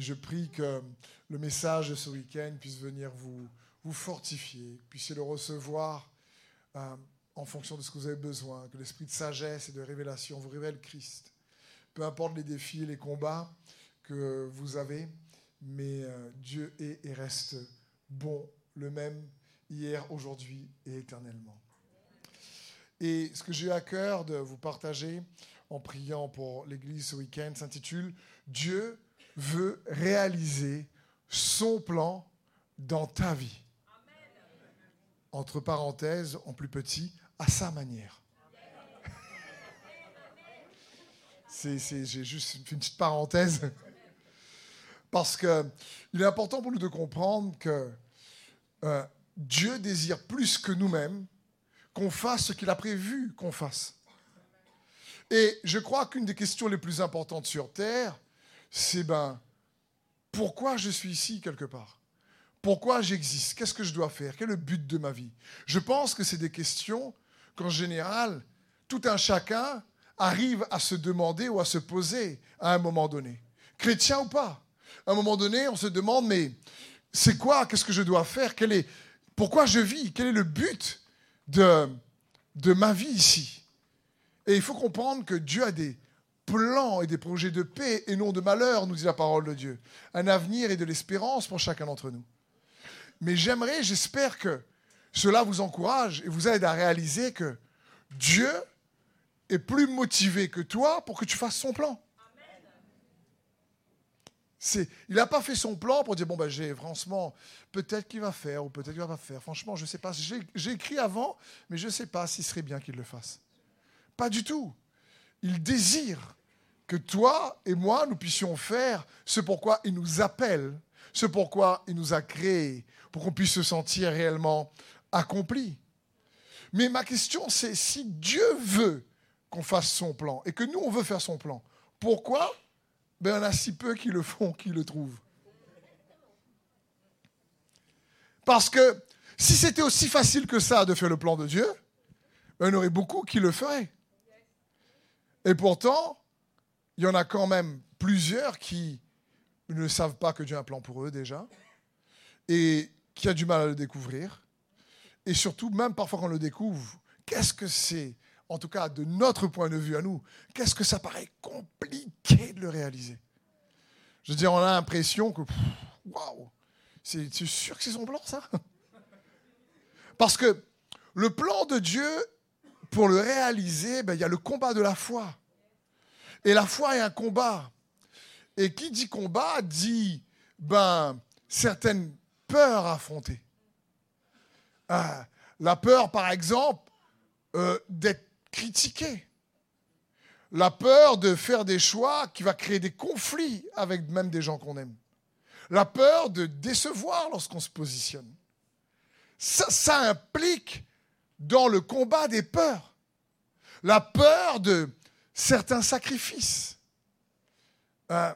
Je prie que le message de ce week-end puisse venir vous, vous fortifier, puissiez le recevoir euh, en fonction de ce que vous avez besoin, que l'esprit de sagesse et de révélation vous révèle Christ. Peu importe les défis et les combats que vous avez, mais euh, Dieu est et reste bon, le même hier, aujourd'hui et éternellement. Et ce que j'ai eu à cœur de vous partager en priant pour l'Église ce week-end s'intitule Dieu veut réaliser son plan dans ta vie. Entre parenthèses, en plus petit, à sa manière. J'ai juste fait une petite parenthèse. Parce qu'il est important pour nous de comprendre que euh, Dieu désire plus que nous-mêmes qu'on fasse ce qu'il a prévu qu'on fasse. Et je crois qu'une des questions les plus importantes sur Terre, c'est ben, pourquoi je suis ici quelque part? Pourquoi j'existe? Qu'est-ce que je dois faire? Quel est le but de ma vie? Je pense que c'est des questions qu'en général, tout un chacun arrive à se demander ou à se poser à un moment donné. Chrétien ou pas? À un moment donné, on se demande, mais c'est quoi? Qu'est-ce que je dois faire? Pourquoi je vis? Quel est le but de, de ma vie ici? Et il faut comprendre que Dieu a des plans et des projets de paix et non de malheur, nous dit la parole de Dieu. Un avenir et de l'espérance pour chacun d'entre nous. Mais j'aimerais, j'espère que cela vous encourage et vous aide à réaliser que Dieu est plus motivé que toi pour que tu fasses son plan. C'est, il n'a pas fait son plan pour dire bon ben j'ai franchement peut-être qu'il va faire ou peut-être qu'il va pas faire. Franchement je ne sais pas. J'ai, j'ai écrit avant, mais je ne sais pas si ce serait bien qu'il le fasse. Pas du tout. Il désire que toi et moi, nous puissions faire ce pourquoi il nous appelle, ce pourquoi il nous a créés, pour qu'on puisse se sentir réellement accompli. Mais ma question, c'est si Dieu veut qu'on fasse son plan et que nous, on veut faire son plan, pourquoi? Ben, on a si peu qui le font, qui le trouvent Parce que si c'était aussi facile que ça de faire le plan de Dieu, ben, on aurait beaucoup qui le feraient. Et pourtant, il y en a quand même plusieurs qui ne savent pas que Dieu a un plan pour eux déjà, et qui a du mal à le découvrir. Et surtout, même parfois quand on le découvre, qu'est-ce que c'est, en tout cas de notre point de vue à nous, qu'est-ce que ça paraît compliqué de le réaliser? Je veux dire, on a l'impression que, waouh, c'est sûr que c'est son plan ça? Parce que le plan de Dieu, pour le réaliser, ben, il y a le combat de la foi. Et la foi est un combat. Et qui dit combat dit ben, certaines peurs à affronter. Ah, la peur, par exemple, euh, d'être critiqué. La peur de faire des choix qui va créer des conflits avec même des gens qu'on aime. La peur de décevoir lorsqu'on se positionne. Ça implique dans le combat des peurs. La peur de certains sacrifices. Euh,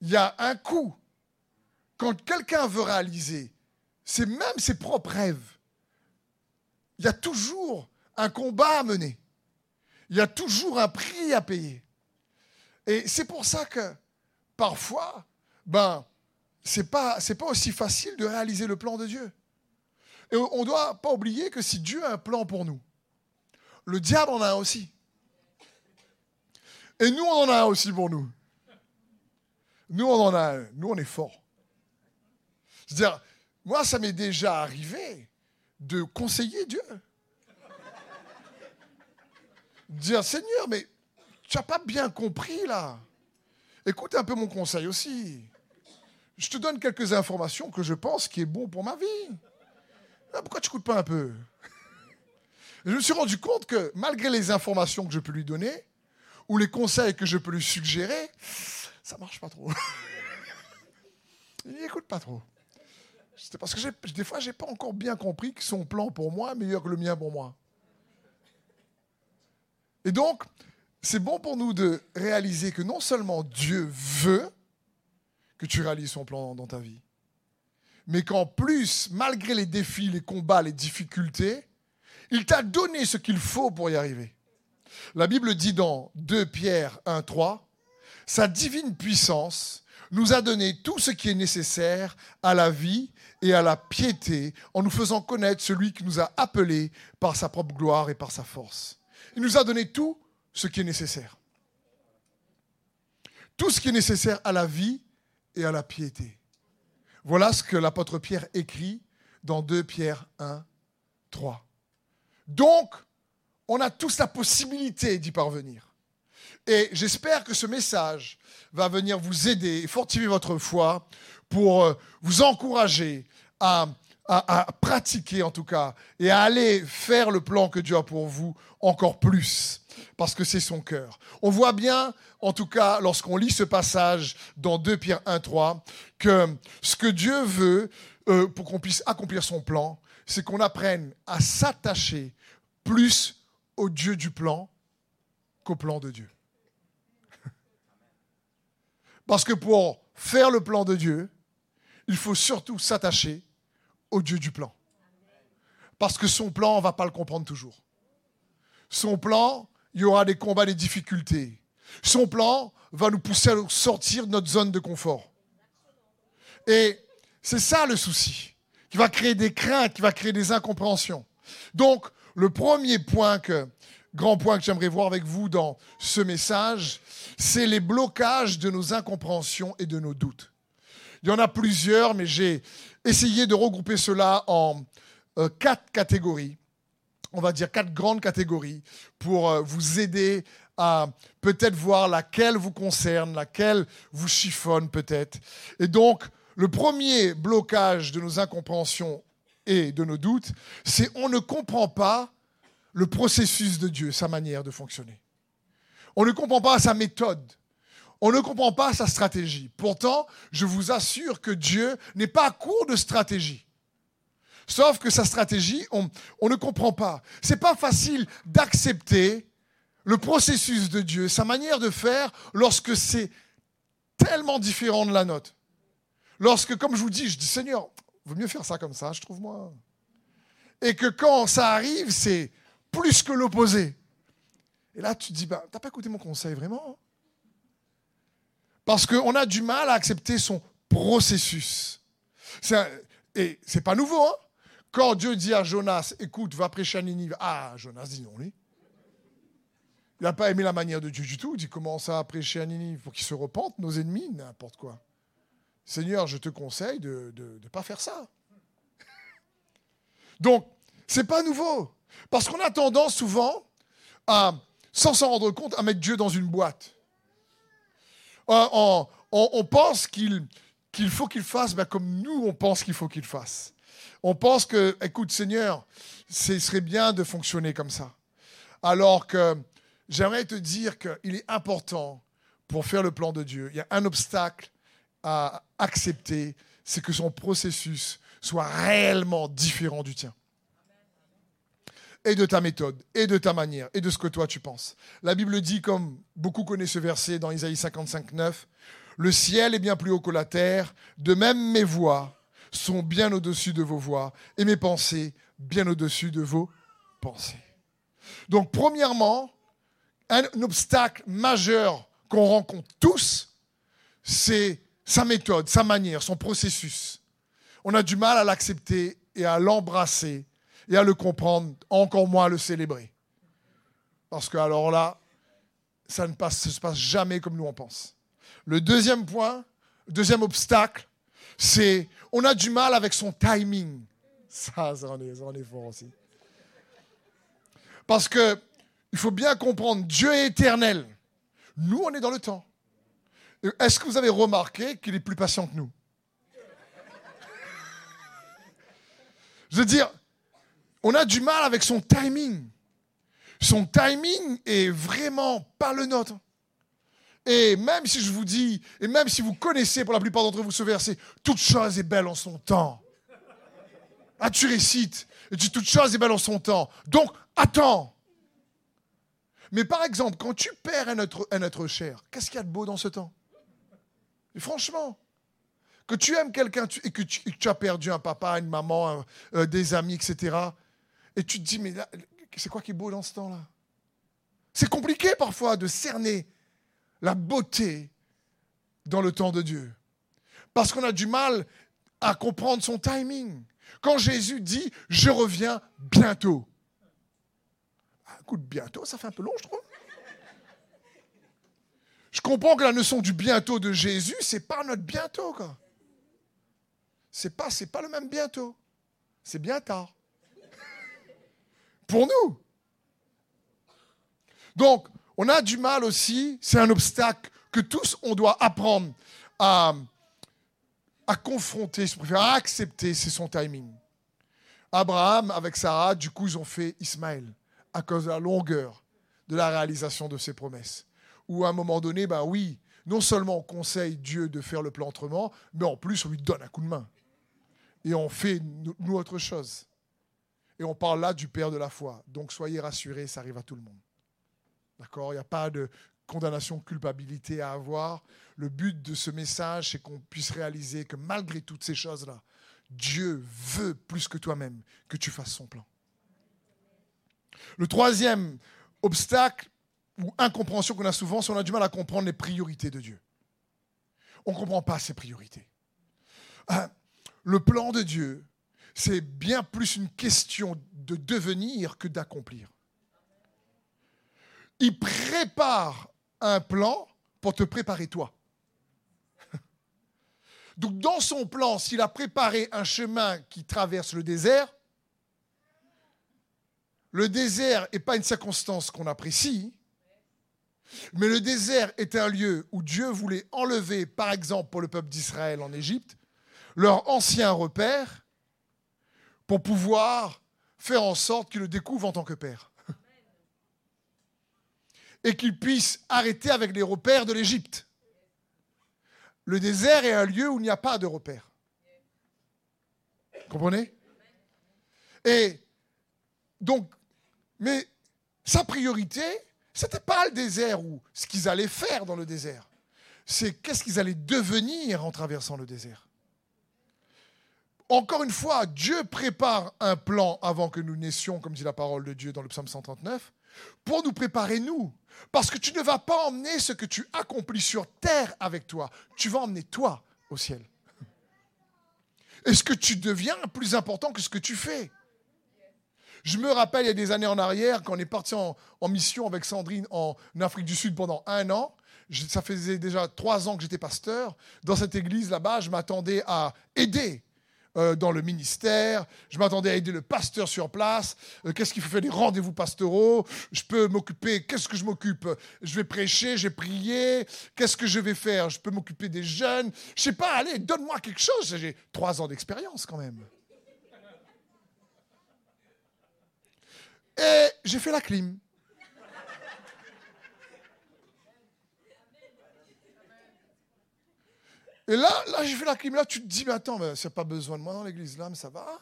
il y a un coup. Quand quelqu'un veut réaliser c'est même ses propres rêves, il y a toujours un combat à mener. Il y a toujours un prix à payer. Et c'est pour ça que parfois, ben, c'est pas, pas aussi facile de réaliser le plan de Dieu. Et on ne doit pas oublier que si Dieu a un plan pour nous, le diable en a aussi. Et nous, on en a aussi pour nous. Nous, on en a Nous, on est forts. C'est-à-dire, moi, ça m'est déjà arrivé de conseiller Dieu. Dire, Seigneur, mais tu n'as pas bien compris là. Écoute un peu mon conseil aussi. Je te donne quelques informations que je pense qui est bon pour ma vie. Ah, pourquoi tu n'écoutes pas un peu? Je me suis rendu compte que malgré les informations que je peux lui donner, ou les conseils que je peux lui suggérer, ça marche pas trop. Il n'écoute pas trop. C'est parce que des fois, j'ai pas encore bien compris que son plan pour moi est meilleur que le mien pour moi. Et donc, c'est bon pour nous de réaliser que non seulement Dieu veut que tu réalises son plan dans ta vie, mais qu'en plus, malgré les défis, les combats, les difficultés, il t'a donné ce qu'il faut pour y arriver. La Bible dit dans 2 Pierre 1, 3, Sa divine puissance nous a donné tout ce qui est nécessaire à la vie et à la piété en nous faisant connaître celui qui nous a appelés par sa propre gloire et par sa force. Il nous a donné tout ce qui est nécessaire. Tout ce qui est nécessaire à la vie et à la piété. Voilà ce que l'apôtre Pierre écrit dans 2 Pierre 1, 3. Donc, on a tous la possibilité d'y parvenir. Et j'espère que ce message va venir vous aider et fortifier votre foi pour euh, vous encourager à, pratiquer en tout cas et à aller faire le plan que Dieu a pour vous encore plus parce que c'est son cœur. On voit bien, en tout cas, lorsqu'on lit ce passage dans 2 Pierre 1, 3, que ce que Dieu veut euh, pour qu'on puisse accomplir son plan, c'est qu'on apprenne à s'attacher plus au Dieu du plan qu'au plan de Dieu. Parce que pour faire le plan de Dieu, il faut surtout s'attacher au Dieu du plan. Parce que son plan, on ne va pas le comprendre toujours. Son plan, il y aura des combats, des difficultés. Son plan va nous pousser à sortir de notre zone de confort. Et c'est ça le souci, qui va créer des craintes, qui va créer des incompréhensions. Donc, le premier point que, grand point que j'aimerais voir avec vous dans ce message, c'est les blocages de nos incompréhensions et de nos doutes. Il y en a plusieurs, mais j'ai essayé de regrouper cela en euh, quatre catégories. On va dire quatre grandes catégories pour euh, vous aider à peut-être voir laquelle vous concerne, laquelle vous chiffonne peut-être. Et donc, le premier blocage de nos incompréhensions et de nos doutes, c'est on ne comprend pas le processus de Dieu, sa manière de fonctionner. On ne comprend pas sa méthode. On ne comprend pas sa stratégie. Pourtant, je vous assure que Dieu n'est pas à court de stratégie. Sauf que sa stratégie, on, ne comprend pas. C'est pas facile d'accepter le processus de Dieu, sa manière de faire lorsque c'est tellement différent de la nôtre. Lorsque, comme je vous dis, je dis Seigneur, vaut mieux faire ça comme ça, je trouve moi. Et que quand ça arrive, c'est plus que l'opposé. Et là, tu te dis, bah, t'as pas écouté mon conseil, vraiment? Parce qu'on a du mal à accepter son processus. et c'est pas nouveau, hein Quand Dieu dit à Jonas, écoute, va prêcher à Ninive, ah, Jonas dit non, lui. Il n'a pas aimé la manière de Dieu du tout. Il dit, comment ça à prêcher à Ninive Pour qu'ils se repentent, nos ennemis, n'importe quoi. Seigneur, je te conseille de ne pas faire ça. Donc, c'est pas nouveau. Parce qu'on a tendance souvent à, sans s'en rendre compte, à mettre Dieu dans une boîte. On, pense qu'il faut qu'il fasse ben, comme nous, on pense qu'il faut qu'il fasse. On pense que, écoute Seigneur, ce serait bien de fonctionner comme ça. Alors que j'aimerais te dire qu'il est important pour faire le plan de Dieu. Il y a un obstacle à accepter, c'est que son processus soit réellement différent du tien. Et de ta méthode, et de ta manière, et de ce que toi tu penses. La Bible dit, comme beaucoup connaissent ce verset dans Isaïe 55, 9, Le ciel est bien plus haut que la terre, de même mes voix sont bien au-dessus de vos voix, et mes pensées bien au-dessus de vos pensées. Donc, premièrement, un obstacle majeur qu'on rencontre tous, c'est sa méthode, sa manière, son processus. On a du mal à l'accepter et à l'embrasser et à le comprendre, encore moins à le célébrer. Parce que alors là, ça ne se passe jamais comme nous on pense. Le deuxième point, deuxième obstacle, c'est on a du mal avec son timing. Ça, ça en est, ça en est fort aussi. Parce que il faut bien comprendre, Dieu est éternel. Nous, on est dans le temps. Est-ce que vous avez remarqué qu'il est plus patient que nous? Je veux dire, on a du mal avec son timing. Son timing est vraiment pas le nôtre. Et même si je vous dis, et même si vous connaissez pour la plupart d'entre vous ce verset, toute chose est belle en son temps. Ah, tu récites, et tu toute chose est belle en son temps. Donc, attends. Mais par exemple, quand tu perds un être, un être cher, qu'est-ce qu'il y a de beau dans ce temps? Franchement, que tu aimes quelqu'un et que tu, as perdu un papa, une maman, euh, des amis, etc. Et tu te dis, mais c'est quoi qui est beau dans ce temps-là? C'est compliqué parfois de cerner la beauté dans le temps de Dieu. Parce qu'on a du mal à comprendre son timing. Quand Jésus dit Je reviens bientôt. Coup de bientôt, ça fait un peu long, je trouve. Je comprends que la notion du bientôt de Jésus, c'est pas notre bientôt, quoi. C'est pas, c'est pas le même bientôt. C'est bien tard. Pour nous. Donc, on a du mal aussi, c'est un obstacle que tous, on doit apprendre à, à confronter, je préfère, à accepter, c'est son timing. Abraham, avec Sarah, du coup, ils ont fait Ismaël à cause de la longueur de la réalisation de ses promesses. Ou à un moment donné, ben oui, non seulement on conseille Dieu de faire le plantement, mais en plus on lui donne un coup de main. Et on fait, nous, autre chose. Et on parle là du Père de la foi. Donc soyez rassurés, ça arrive à tout le monde. D'accord? Il n'y a pas de condamnation, culpabilité à avoir. Le but de ce message, c'est qu'on puisse réaliser que malgré toutes ces choses-là, Dieu veut plus que toi-même que tu fasses son plan. Le troisième obstacle ou incompréhension qu'on a souvent, c'est qu'on a du mal à comprendre les priorités de Dieu. On ne comprend pas ses priorités. Ah, le plan de Dieu, c'est bien plus une question de devenir que d'accomplir. Il prépare un plan pour te préparer toi. Donc dans son plan, s'il a préparé un chemin qui traverse le désert, le désert n'est pas une circonstance qu'on apprécie, mais le désert est un lieu où Dieu voulait enlever, par exemple pour le peuple d'Israël en Égypte, leur ancien repère pour pouvoir faire en sorte qu'ils le découvrent en tant que père. Et qu'ils puissent arrêter avec les repères de l'Égypte. Le désert est un lieu où il n'y a pas de repères. Comprenez? Et donc, mais sa priorité, ce n'était pas le désert ou ce qu'ils allaient faire dans le désert. C'est qu'est-ce qu'ils allaient devenir en traversant le désert. Encore une fois, Dieu prépare un plan avant que nous naissions, comme dit la parole de Dieu dans le psaume 139, pour nous préparer nous. Parce que tu ne vas pas emmener ce que tu accomplis sur terre avec toi. Tu vas emmener toi au ciel. Et ce que tu deviens plus important que ce que tu fais. Je me rappelle, il y a des années en arrière, quand on est parti en, mission avec Sandrine en Afrique du Sud pendant un an, ça faisait déjà trois ans que j'étais pasteur. Dans cette église là-bas, je m'attendais à aider euh, dans le ministère. Je m'attendais à aider le pasteur sur place. Euh, qu'est-ce qu'il faut faire des rendez-vous pastoraux Je peux m'occuper. Qu'est-ce que je m'occupe Je vais prêcher, j'ai prié. Qu'est-ce que je vais faire Je peux m'occuper des jeunes. Je sais pas. Allez, donne-moi quelque chose. J'ai trois ans d'expérience quand même. Et j'ai fait la clim. Et là, là j'ai fait la clim. Là, tu te dis, mais attends, mais c'est pas besoin de moi dans l'église là, mais ça va.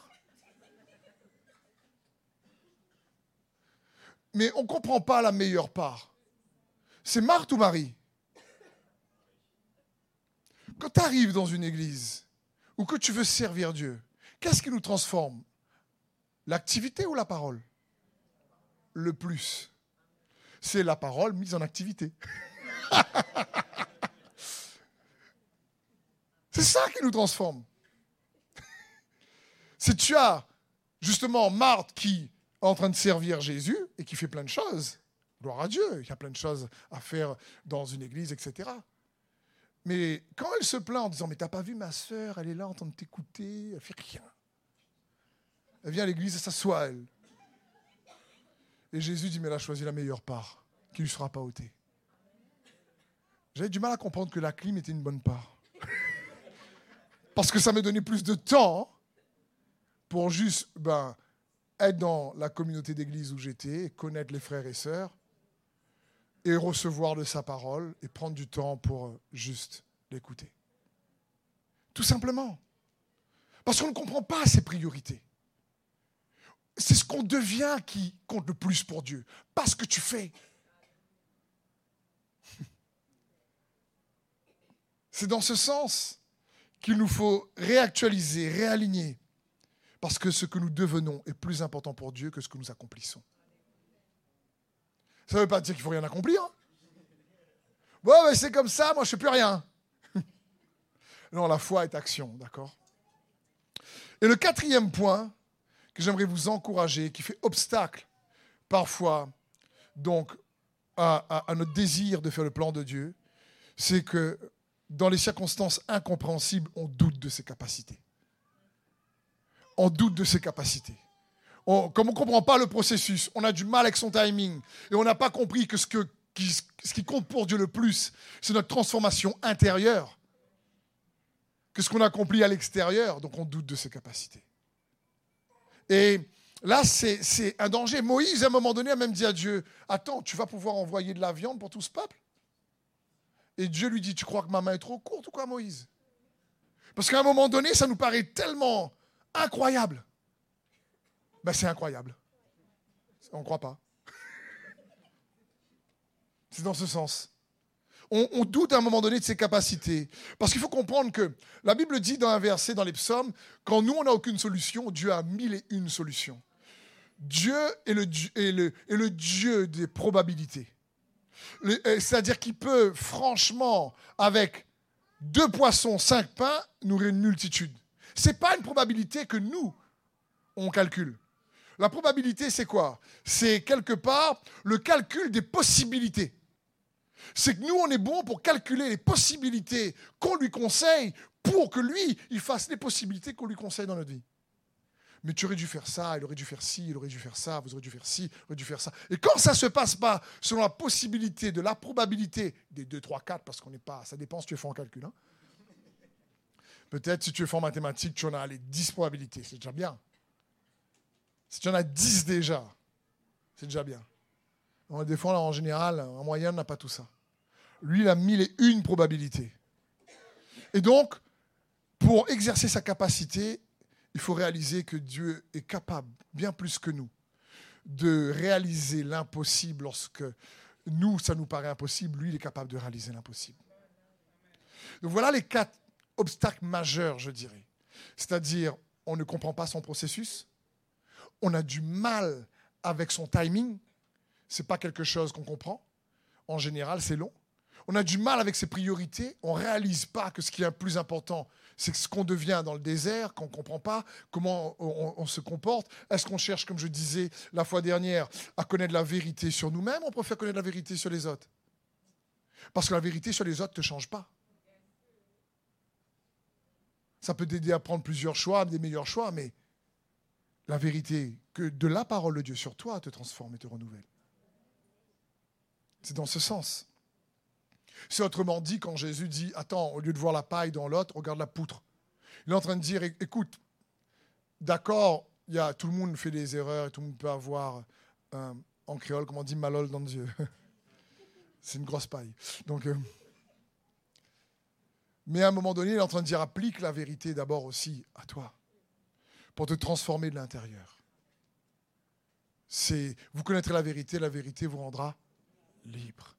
Mais on ne comprend pas la meilleure part. C'est Marthe ou Marie? Quand tu arrives dans une église ou que tu veux servir Dieu, qu'est-ce qui nous transforme? L'activité ou la parole? Le plus. C'est la parole mise en activité. C'est ça qui nous transforme. C'est tu as justement Marthe qui est en train de servir Jésus et qui fait plein de choses. Gloire à Dieu, il y a plein de choses à faire dans une église, etc. Mais quand elle se plaint en disant Mais t'as pas vu ma sœur, elle est là en train de t'écouter, elle fait rien. Elle vient à l'église et s'assoit, elle. Et Jésus dit Mais elle a choisi la meilleure part, qui ne lui sera pas ôtée. J'avais du mal à comprendre que la clim était une bonne part. Parce que ça m'a donné plus de temps pour juste ben, être dans la communauté d'église où j'étais, connaître les frères et sœurs, et recevoir de sa parole, et prendre du temps pour euh, juste l'écouter. Tout simplement. Parce qu'on ne comprend pas ses priorités. C'est ce qu'on devient qui compte le plus pour Dieu, pas ce que tu fais. C'est dans ce sens qu'il nous faut réactualiser, réaligner, parce que ce que nous devenons est plus important pour Dieu que ce que nous accomplissons. Ça ne veut pas dire qu'il ne faut rien accomplir. Bon, mais c'est comme ça, moi je ne fais plus rien. Non, la foi est action, d'accord? Et le quatrième point que j'aimerais vous encourager, qui fait obstacle parfois donc à, notre désir de faire le plan de Dieu, c'est que dans les circonstances incompréhensibles, on doute de ses capacités. On doute de ses capacités. comme on ne comprend pas le processus, on a du mal avec son timing et on n'a pas compris que ce, que, ce qui compte pour Dieu le plus, c'est notre transformation intérieure que ce qu'on accomplit à l'extérieur, donc on doute de ses capacités. Et là, c'est un danger. Moïse, à un moment donné, a même dit à Dieu, attends, tu vas pouvoir envoyer de la viande pour tout ce peuple? Et Dieu lui dit, tu crois que ma main est trop courte ou quoi, Moïse? Parce qu'à un moment donné, ça nous paraît tellement incroyable. Ben, c'est incroyable. On ne croit pas. C'est dans ce sens. On, doute à un moment donné de ses capacités. Parce qu'il faut comprendre que la Bible dit dans un verset dans les psaumes, quand nous, on n'a aucune solution, Dieu a mille et une solutions. Dieu est le, est le, Dieu des probabilités. Euh, c'est-à-dire qu'il peut, franchement, avec deux poissons, cinq pains, nourrir une multitude. Ce n'est pas une probabilité que nous, on calcule. La probabilité, c'est quoi? C'est quelque part le calcul des possibilités. C'est que nous, on est bon pour calculer les possibilités qu'on lui conseille pour que lui, il fasse les possibilités qu'on lui conseille dans notre vie. Mais tu aurais dû faire ça, il aurait dû faire ci, il aurait dû faire ça, vous aurez dû faire ci, il aurait dû faire ça. Et quand ça ne se passe pas selon la possibilité de la probabilité des 2, 3, 4, parce qu'on n'est pas, ça dépend si tu es fort en calcul. Hein. Peut-être si tu es fort en mathématiques, tu en as les 10 probabilités, c'est déjà bien. Si tu en as 10 déjà, c'est déjà bien. Des fois, en général, en moyenne, on n'a pas tout ça. Lui, il a mille et une probabilités. Et donc, pour exercer sa capacité, il faut réaliser que Dieu est capable, bien plus que nous, de réaliser l'impossible lorsque nous, ça nous paraît impossible. Lui, il est capable de réaliser l'impossible. Donc voilà les quatre obstacles majeurs, je dirais. C'est-à-dire, on ne comprend pas son processus, on a du mal avec son timing, n'est pas quelque chose qu'on comprend. En général, c'est long. On a du mal avec ses priorités. On ne réalise pas que ce qui est le plus important, c'est ce qu'on devient dans le désert, qu'on ne comprend pas, comment on, se comporte. Est-ce qu'on cherche, comme je disais la fois dernière, à connaître la vérité sur nous-mêmes? Ou on préfère connaître la vérité sur les autres Parce que la vérité sur les autres ne te change pas. Ça peut t'aider à prendre plusieurs choix, des meilleurs choix, mais la vérité que de la parole de Dieu sur toi te transforme et te renouvelle. C'est dans ce sens. C'est autrement dit quand Jésus dit, attends, au lieu de voir la paille dans l'autre, regarde la poutre. Il est en train de dire, écoute, d'accord, y a, tout le monde fait des erreurs et tout le monde peut avoir, en créole, comment on dit, malol dans Dieu. C'est une grosse paille. Euh, mais à un moment donné, il est en train de dire, applique la vérité d'abord aussi à toi, pour te transformer de l'intérieur. Vous connaîtrez la vérité, la vérité vous rendra libre.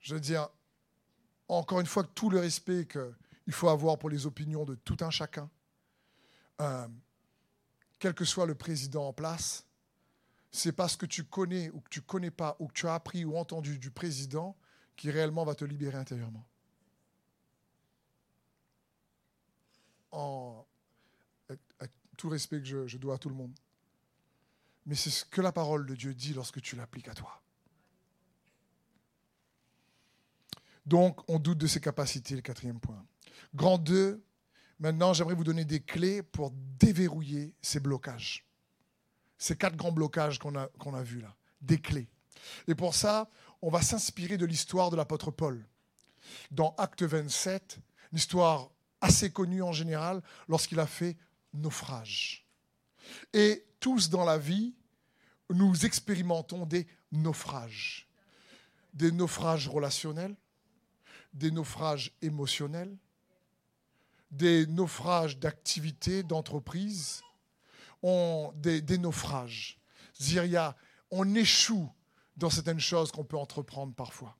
Je veux dire, encore une fois, tout le respect qu'il faut avoir pour les opinions de tout un chacun, euh, quel que soit le président en place, c'est parce que tu connais ou que tu connais pas ou que tu as appris ou entendu du président qui réellement va te libérer intérieurement. En, avec, tout le respect que je dois à tout le monde. Mais c'est ce que la parole de Dieu dit lorsque tu l'appliques à toi. Donc, on doute de ses capacités, le quatrième point. Grand 2, maintenant, j'aimerais vous donner des clés pour déverrouiller ces blocages. Ces quatre grands blocages qu'on a, qu'on a vus là. Des clés. Et pour ça, on va s'inspirer de l'histoire de l'apôtre Paul. Dans Acte 27, une histoire assez connue en général, lorsqu'il a fait naufrage. Et tous dans la vie, nous expérimentons des naufrages. Des naufrages relationnels, des naufrages émotionnels, des naufrages d'activité, d'entreprise, des, des, naufrages. dire on échoue dans certaines choses qu'on peut entreprendre parfois.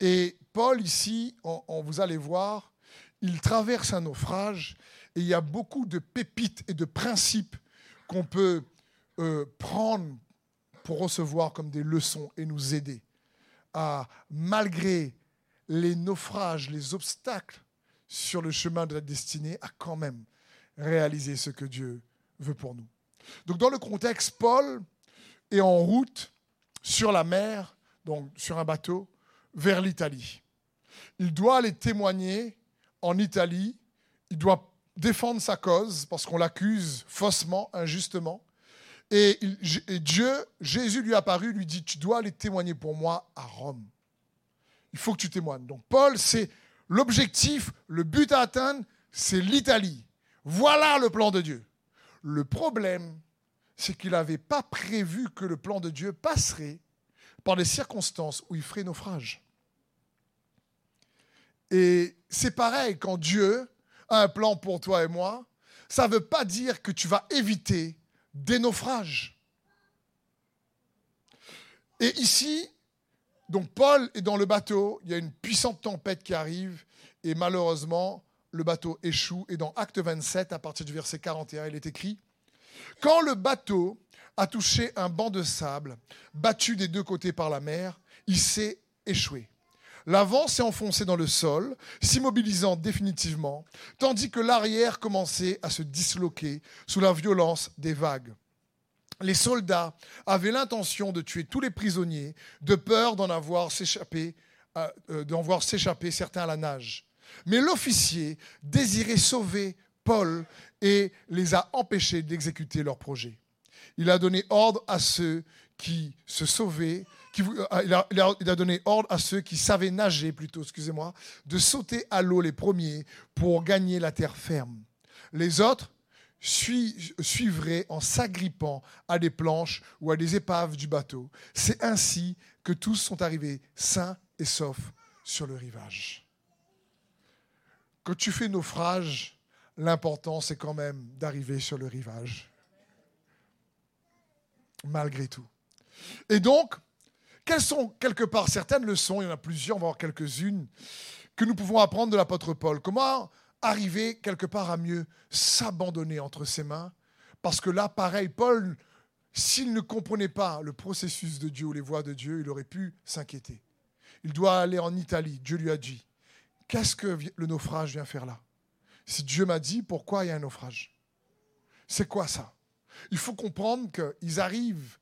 Et Paul, ici, on, vous allez voir, il traverse un naufrage et il y a beaucoup de pépites et de principes qu'on peut euh, prendre pour recevoir comme des leçons et nous aider à, malgré les naufrages, les obstacles sur le chemin de la destinée à quand même réaliser ce que Dieu veut pour nous. Donc dans le contexte, Paul est en route sur la mer, donc sur un bateau, vers l'Italie. Il doit aller témoigner en Italie, il doit défendre sa cause parce qu'on l'accuse faussement, injustement. Et, Dieu, Jésus lui est apparu, lui dit, tu dois aller témoigner pour moi à Rome. Il faut que tu témoignes. Donc Paul, c'est l'objectif, le but à atteindre, c'est l'Italie. Voilà le plan de Dieu. Le problème, c'est qu'il n'avait pas prévu que le plan de Dieu passerait par des circonstances où il ferait naufrage. Et c'est pareil quand Dieu a un plan pour toi et moi, ça ne veut pas dire que tu vas éviter des naufrages. Et ici, donc Paul est dans le bateau, il y a une puissante tempête qui arrive, et malheureusement, le bateau échoue. Et dans Acte 27, à partir du verset 41, il est écrit, Quand le bateau a touché un banc de sable, battu des deux côtés par la mer, il s'est échoué. L'avant s'est enfoncé dans le sol, s'immobilisant définitivement, tandis que l'arrière commençait à se disloquer sous la violence des vagues. Les soldats avaient l'intention de tuer tous les prisonniers, de peur d'en avoir s'échapper, euh, euh, voir s'échapper certains à la nage. Mais l'officier désirait sauver Paul et les a empêchés d'exécuter leur projet. Il a donné ordre à ceux qui se sauvaient euh, il, a, donné ordre à ceux qui savaient nager, plutôt, excusez-moi, de sauter à l'eau les premiers pour gagner la terre ferme. Les autres suivraient en s'agrippant à des planches ou à des épaves du bateau. C'est ainsi que tous sont arrivés sains et saufs sur le rivage. Quand tu fais naufrage, l'important c'est quand même d'arriver sur le rivage. Malgré tout. Et donc, quelles sont quelque part certaines leçons, il y en a plusieurs, on va voir quelques-unes, que nous pouvons apprendre de l'apôtre Paul Comment arriver quelque part à mieux s'abandonner entre ses mains Parce que là, pareil, Paul, s'il ne comprenait pas le processus de Dieu ou les voies de Dieu, il aurait pu s'inquiéter. Il doit aller en Italie. Dieu lui a dit, qu'est-ce que le naufrage vient faire là? Si Dieu m'a dit, pourquoi il y a un naufrage? C'est quoi ça? Il faut comprendre qu'ils arrivent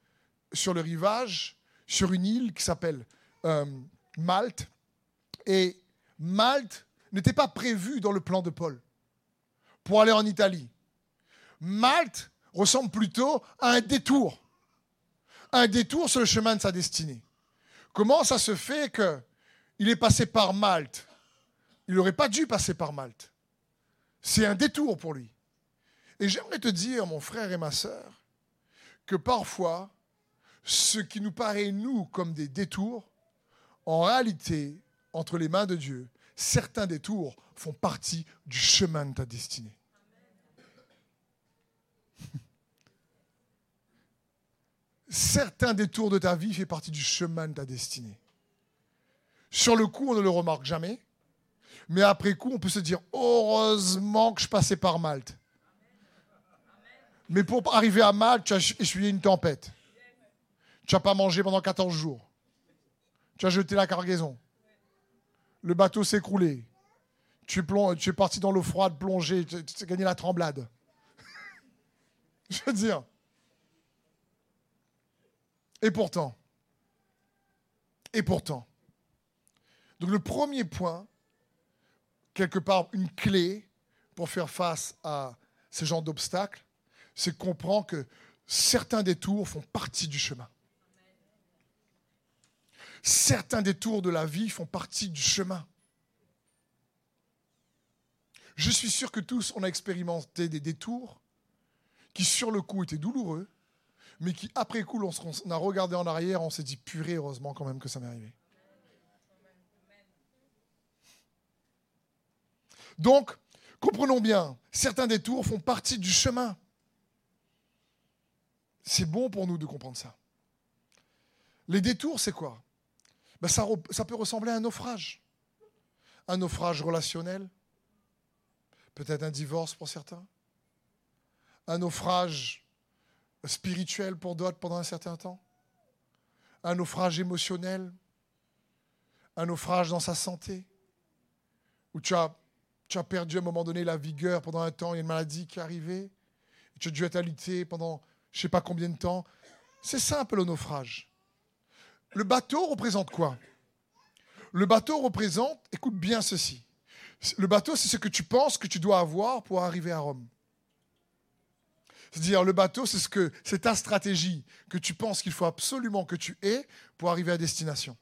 sur le rivage sur une île qui s'appelle euh, Malte. Et Malte n'était pas prévu dans le plan de Paul pour aller en Italie. Malte ressemble plutôt à un détour. Un détour sur le chemin de sa destinée. Comment ça se fait qu'il est passé par Malte? Il n'aurait pas dû passer par Malte. C'est un détour pour lui. Et j'aimerais te dire, mon frère et ma sœur, que parfois, ce qui nous paraît, nous, comme des détours, en réalité, entre les mains de Dieu, certains détours font partie du chemin de ta destinée. certains détours de ta vie font partie du chemin de ta destinée. Sur le coup, on ne le remarque jamais, mais après coup, on peut se dire heureusement que je passais par Malte. Mais pour arriver à Malte, tu as essuyé une tempête. Tu n'as pas mangé pendant 14 jours. Tu as jeté la cargaison. Le bateau écroulé. Tu es, tu es parti dans l'eau froide, plongé, tu as gagné la tremblade. Je veux dire. Et pourtant, et pourtant, donc le premier point, quelque part une clé pour faire face à ce genre d'obstacles, c'est comprendre que certains détours font partie du chemin. Certains détours de la vie font partie du chemin. Je suis sûr que tous, on a expérimenté des détours qui, sur le coup, étaient douloureux, mais qui, après coup, on a regardé en arrière, on s'est dit, purée, heureusement quand même que ça m'est arrivé. Donc, comprenons bien, certains détours font partie du chemin. C'est bon pour nous de comprendre ça. Les détours, c'est quoi? Ben, ça, peut ressembler à un naufrage. Un naufrage relationnel, peut-être un divorce pour certains, un naufrage spirituel pour d'autres pendant un certain temps, un naufrage émotionnel, un naufrage dans sa santé, où tu as, perdu à un moment donné la vigueur pendant un temps, il y a une maladie qui est arrivée, tu as dû être alité pendant je ne sais pas combien de temps. C'est simple le naufrage. Le bateau représente quoi? Le bateau représente, écoute bien ceci, le bateau c'est ce que tu penses que tu dois avoir pour arriver à Rome. C'est-à-dire, le bateau, c'est ce ta stratégie que tu penses qu'il faut absolument que tu aies pour arriver à destination.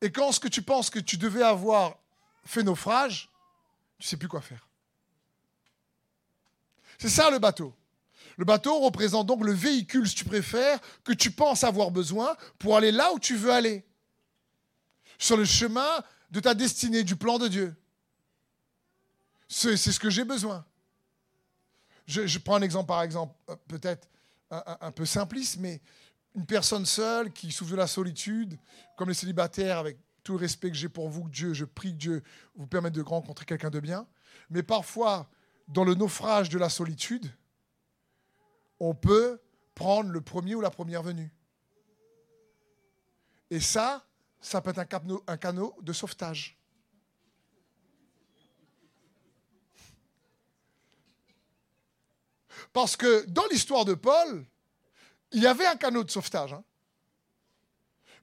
Et quand ce que tu penses que tu devais avoir fait naufrage, tu ne sais plus quoi faire. C'est ça le bateau. Le bateau représente donc le véhicule, si tu préfères, que tu penses avoir besoin pour aller là où tu veux aller. Sur le chemin de ta destinée, du plan de Dieu. C'est ce que j'ai besoin. Je, prends un exemple, par exemple, euh, peut-être un, peu simpliste, mais une personne seule qui souffre de la solitude, comme les célibataires, avec tout le respect que j'ai pour vous, Dieu, je prie que Dieu vous permette de rencontrer quelqu'un de bien. Mais parfois, dans le naufrage de la solitude, on peut prendre le premier ou la première venue. Et ça, ça peut être un canot, de sauvetage. Parce que dans l'histoire de Paul, il y avait un canot de sauvetage. Hein.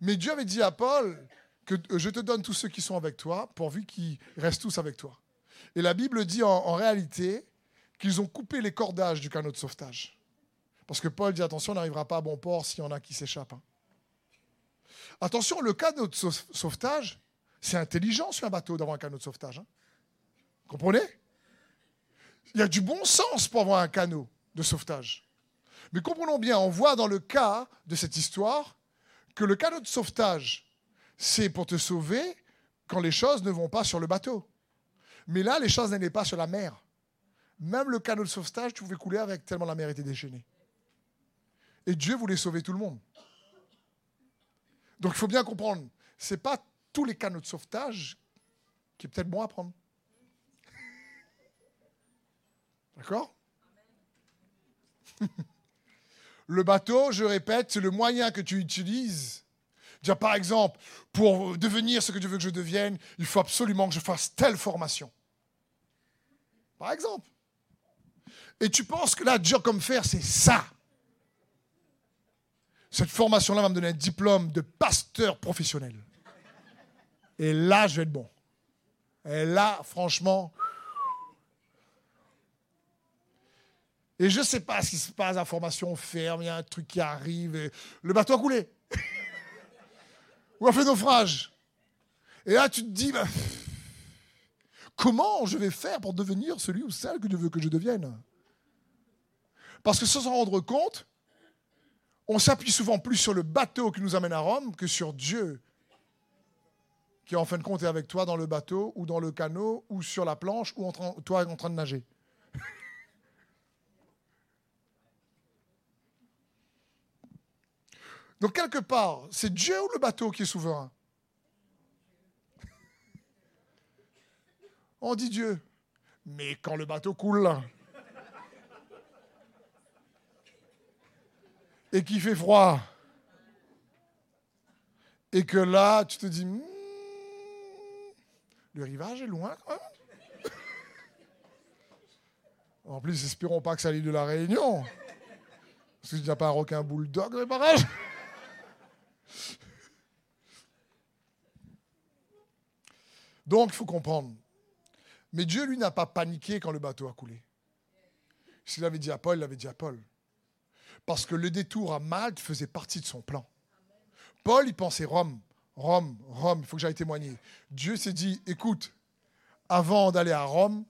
Mais Dieu avait dit à Paul que euh, je te donne tous ceux qui sont avec toi, pourvu qu'ils restent tous avec toi. Et la Bible dit en, réalité qu'ils ont coupé les cordages du canot de sauvetage. Parce que Paul dit attention, on n'arrivera pas à bon port s'il y en a qui s'échappent. Hein. Attention, le canot de sauvetage, c'est intelligent sur un bateau d'avoir un canot de sauvetage. Hein. Comprenez? Il y a du bon sens pour avoir un canot de sauvetage. Mais comprenons bien, on voit dans le cas de cette histoire que le canot de sauvetage, c'est pour te sauver quand les choses ne vont pas sur le bateau. Mais là, les choses n'allaient pas sur la mer. Même le canot de sauvetage, tu pouvais couler avec tellement la mer était déchaînée. Et Dieu voulait sauver tout le monde. Donc il faut bien comprendre, ce n'est pas tous les canaux de sauvetage qui est peut-être bon à prendre. D'accord? Le bateau, je répète, c'est le moyen que tu utilises. Par exemple, pour devenir ce que tu veux que je devienne, il faut absolument que je fasse telle formation. Par exemple. Et tu penses que là, dur comme faire, c'est ça? Cette formation-là va me donner un diplôme de pasteur professionnel. Et là, je vais être bon. Et là, franchement, Et je ne sais pas ce qui se passe, la formation ferme, il y a un truc qui arrive, le bateau a coulé. Ou a fait naufrage. Et là, tu te dis, bah, comment je vais faire pour devenir celui ou celle que Dieu veut que je devienne? Parce que sans s'en rendre compte, on s'appuie souvent plus sur le bateau qui nous amène à Rome que sur Dieu qui en fin de compte est avec toi dans le bateau ou dans le canot ou sur la planche ou en toi en train de nager. Donc quelque part, c'est Dieu ou le bateau qui est souverain? On dit Dieu. Mais quand le bateau coule, et qu'il fait froid, et que là, tu te dis, hmm, le rivage est loin quand même. En plus, espérons pas que ça aille de la Réunion. Parce qu'il n'y a pas un requin bulldog dans les. Donc, il faut comprendre. Mais Dieu, lui, n'a pas paniqué quand le bateau a coulé. S'il avait dit à Paul, il avait dit à Paul. Parce que le détour à Malte faisait partie de son plan. Paul, il pensait Rome, Rome, Rome, il faut que j'aille témoigner. Dieu s'est dit, écoute, avant d'aller à Rome,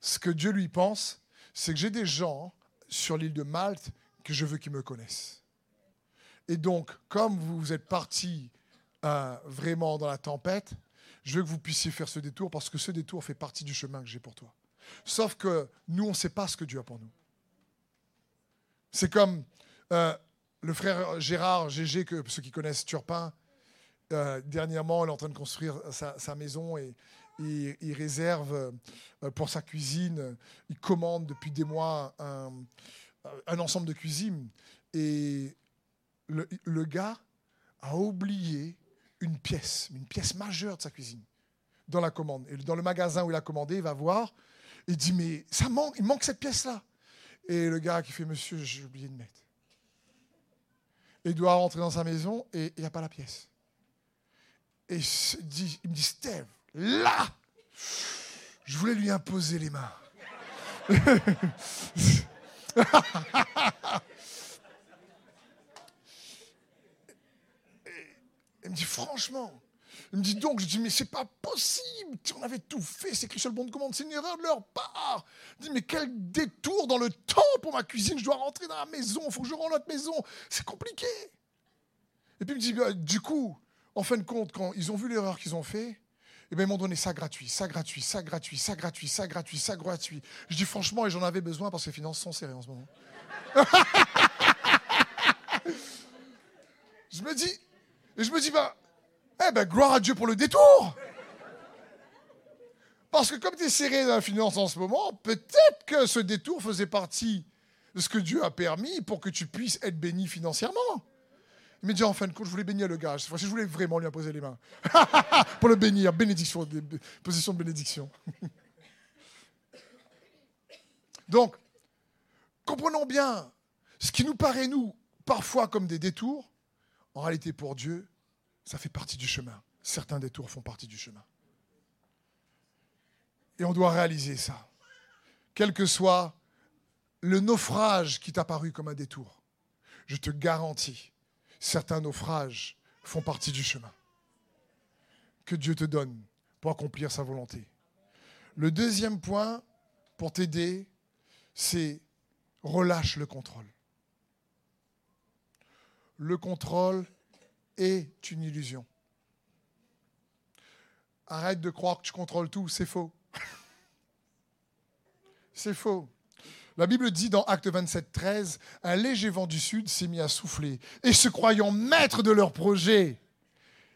ce que Dieu lui pense, c'est que j'ai des gens sur l'île de Malte que je veux qu'ils me connaissent. Et donc, comme vous êtes parti euh, vraiment dans la tempête, je veux que vous puissiez faire ce détour parce que ce détour fait partie du chemin que j'ai pour toi. Sauf que nous, on ne sait pas ce que Dieu a pour nous. C'est comme euh, le frère Gérard Gégé, que ceux qui connaissent Turpin, euh, dernièrement, il est en train de construire sa, maison et, il réserve euh, pour sa cuisine, il commande depuis des mois un, ensemble de cuisines. Et le, le gars a oublié une pièce, une pièce majeure de sa cuisine. dans la commande. Et dans le magasin où il a commandé, il va voir. Il dit, mais ça manque, il manque cette pièce-là. Et le gars qui fait, monsieur, j'ai oublié de mettre. Et il doit rentrer dans sa maison et il n'y a pas la pièce. Et il, il me dit, Steve, là, je voulais lui imposer les mains. il me dit, franchement, il me dit donc, je dis, mais c'est pas possible. On avait tout fait, c'est écrit sur le bon de commande, c'est une erreur de leur part. Il dit, mais quel détour dans le temps pour ma cuisine. Je dois rentrer dans la maison, il faut que je rende notre maison. C'est compliqué. Et puis il me dit, bah, du coup, en fin de compte, quand ils ont vu l'erreur qu'ils ont fait, eh bien, ils m'ont donné ça gratuit, ça gratuit, ça gratuit, ça gratuit, ça gratuit, ça gratuit. Je dis franchement, et j'en avais besoin parce que les finances sont serrées en ce moment. je me dis, et je me dis, bah, eh ben, gloire à Dieu pour le détour. Parce que comme tu es serré dans la finance en ce moment, peut-être que ce détour faisait partie de ce que Dieu a permis pour que tu puisses être béni financièrement. Il m'a dit en fin de compte, je voulais bénir le gars. Cette fois je voulais vraiment lui imposer les mains. pour le bénir. Bénédiction, position de bénédiction. Donc, comprenons bien, ce qui nous paraît, nous, parfois comme des détours, en réalité pour Dieu, ça fait partie du chemin. Certains détours font partie du chemin. Et on doit réaliser ça. Quel que soit le naufrage qui t'a paru comme un détour, je te garantis, certains naufrages font partie du chemin que Dieu te donne pour accomplir sa volonté. Le deuxième point pour t'aider, c'est relâche le contrôle. Le contrôle est une illusion. Arrête de croire que tu contrôles tout, c'est faux. c'est faux. La Bible dit dans Acte 27, 13, un léger vent du sud s'est mis à souffler, et se croyant maîtres de leur projet,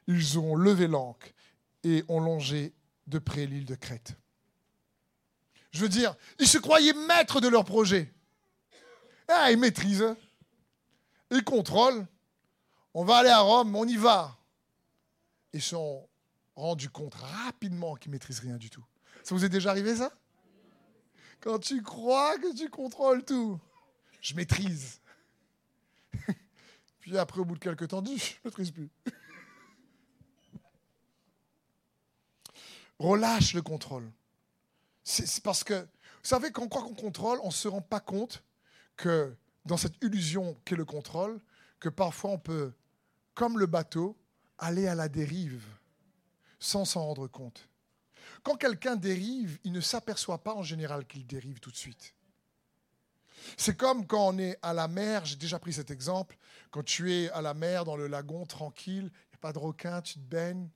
ils ont levé l'ancre et ont longé de près l'île de Crète. Je veux dire, ils se croyaient maîtres de leur projet. Ah, ils maîtrisent, ils contrôlent, on va aller à Rome, on y va. Ils sont rendus compte rapidement qu'ils ne maîtrisent rien du tout. Ça vous est déjà arrivé ça? Quand tu crois que tu contrôles tout, je maîtrise. Puis après, au bout de quelques temps, je ne maîtrise plus. Relâche le contrôle. C'est parce que, vous savez, quand on croit qu'on contrôle, on ne se rend pas compte que dans cette illusion qu'est le contrôle, que parfois on peut comme le bateau, aller à la dérive sans s'en rendre compte. Quand quelqu'un dérive, il ne s'aperçoit pas en général qu'il dérive tout de suite. C'est comme quand on est à la mer, j'ai déjà pris cet exemple, quand tu es à la mer, dans le lagon, tranquille, il n'y a pas de requin, tu te baignes,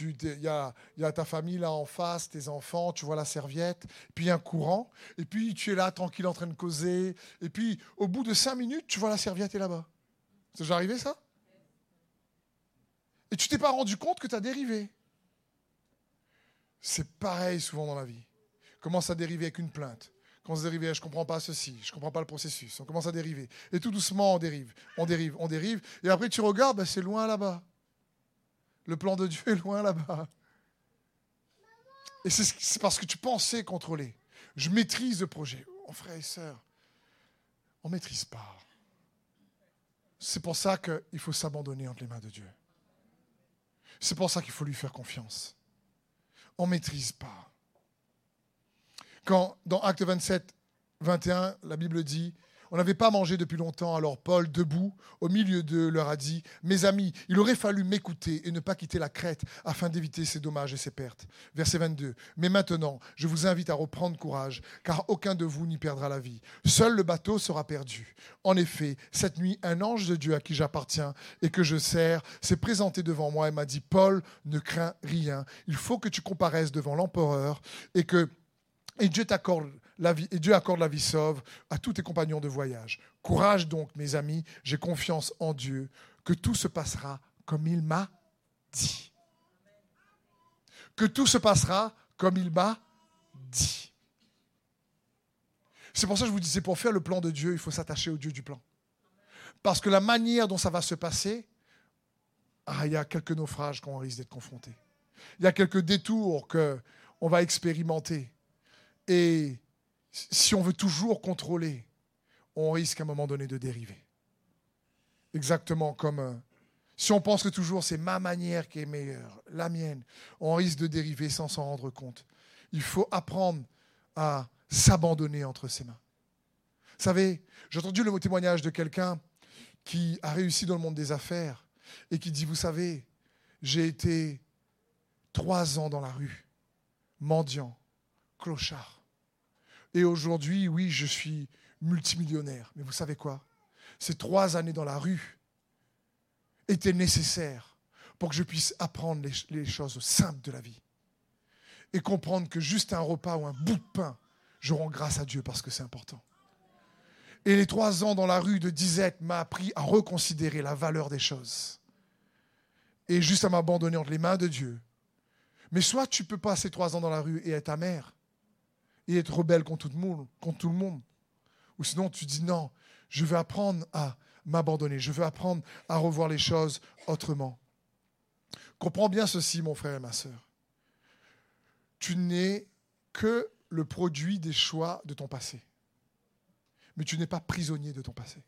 il y a, y a, ta famille là en face, tes enfants, tu vois la serviette, puis un courant, et puis tu es là tranquille en train de causer, et puis au bout de cinq minutes, tu vois la serviette est là-bas. C'est déjà arrivé ça? Et tu t'es pas rendu compte que tu as dérivé. C'est pareil souvent dans la vie. On commence à dériver avec une plainte? On commence à dériver, je comprends pas ceci, je comprends pas le processus. On commence à dériver. Et tout doucement, on dérive, on dérive, on dérive. Et après, tu regardes, ben, c'est loin là-bas. Le plan de Dieu est loin là-bas. Et c'est parce que tu pensais contrôler. Je maîtrise le projet. Oh, frère et sœur, on ne maîtrise pas. C'est pour ça qu'il faut s'abandonner entre les mains de Dieu. C'est pour ça qu'il faut lui faire confiance. On ne maîtrise pas. Quand dans Acte 27, 21, la Bible dit on n'avait pas mangé depuis longtemps, alors Paul, debout, au milieu d'eux, leur a dit Mes amis, il aurait fallu m'écouter et ne pas quitter la Crète afin d'éviter ces dommages et ces pertes. Verset 22. Mais maintenant, je vous invite à reprendre courage, car aucun de vous n'y perdra la vie. Seul le bateau sera perdu. En effet, cette nuit, un ange de Dieu à qui j'appartiens et que je sers s'est présenté devant moi et m'a dit Paul, ne crains rien. Il faut que tu comparaisses devant l'empereur et que Dieu t'accorde et Dieu accorde la vie sauve à tous tes compagnons de voyage. Courage donc, mes amis, j'ai confiance en Dieu que tout se passera comme il m'a dit. Que tout se passera comme il m'a dit. C'est pour ça que je vous disais, pour faire le plan de Dieu, il faut s'attacher au Dieu du plan. Parce que la manière dont ça va se passer, ah, il y a quelques naufrages qu'on risque d'être confrontés. Il y a quelques détours que on va expérimenter. Et si on veut toujours contrôler, on risque à un moment donné de dériver. Exactement comme euh, si on pense que toujours c'est ma manière qui est meilleure, la mienne, on risque de dériver sans s'en rendre compte. Il faut apprendre à s'abandonner entre ses mains. Vous savez, j'ai entendu le témoignage de quelqu'un qui a réussi dans le monde des affaires et qui dit, vous savez, j'ai été trois ans dans la rue, mendiant, clochard. Et aujourd'hui, oui, je suis multimillionnaire. Mais vous savez quoi? Ces trois années dans la rue étaient nécessaires pour que je puisse apprendre les, choses simples de la vie. Et comprendre que juste un repas ou un bout de pain, je rends grâce à Dieu parce que c'est important. Et les trois ans dans la rue de Disette m'a appris à reconsidérer la valeur des choses. Et juste à m'abandonner entre les mains de Dieu. Mais soit tu peux passer trois ans dans la rue et être amer, et être rebelle contre tout le monde, contre tout le monde. Ou sinon tu dis non, je veux apprendre à m'abandonner, je veux apprendre à revoir les choses autrement. Comprends bien ceci, mon frère et ma soeur. Tu n'es que le produit des choix de ton passé mais tu n'es pas prisonnier de ton passé.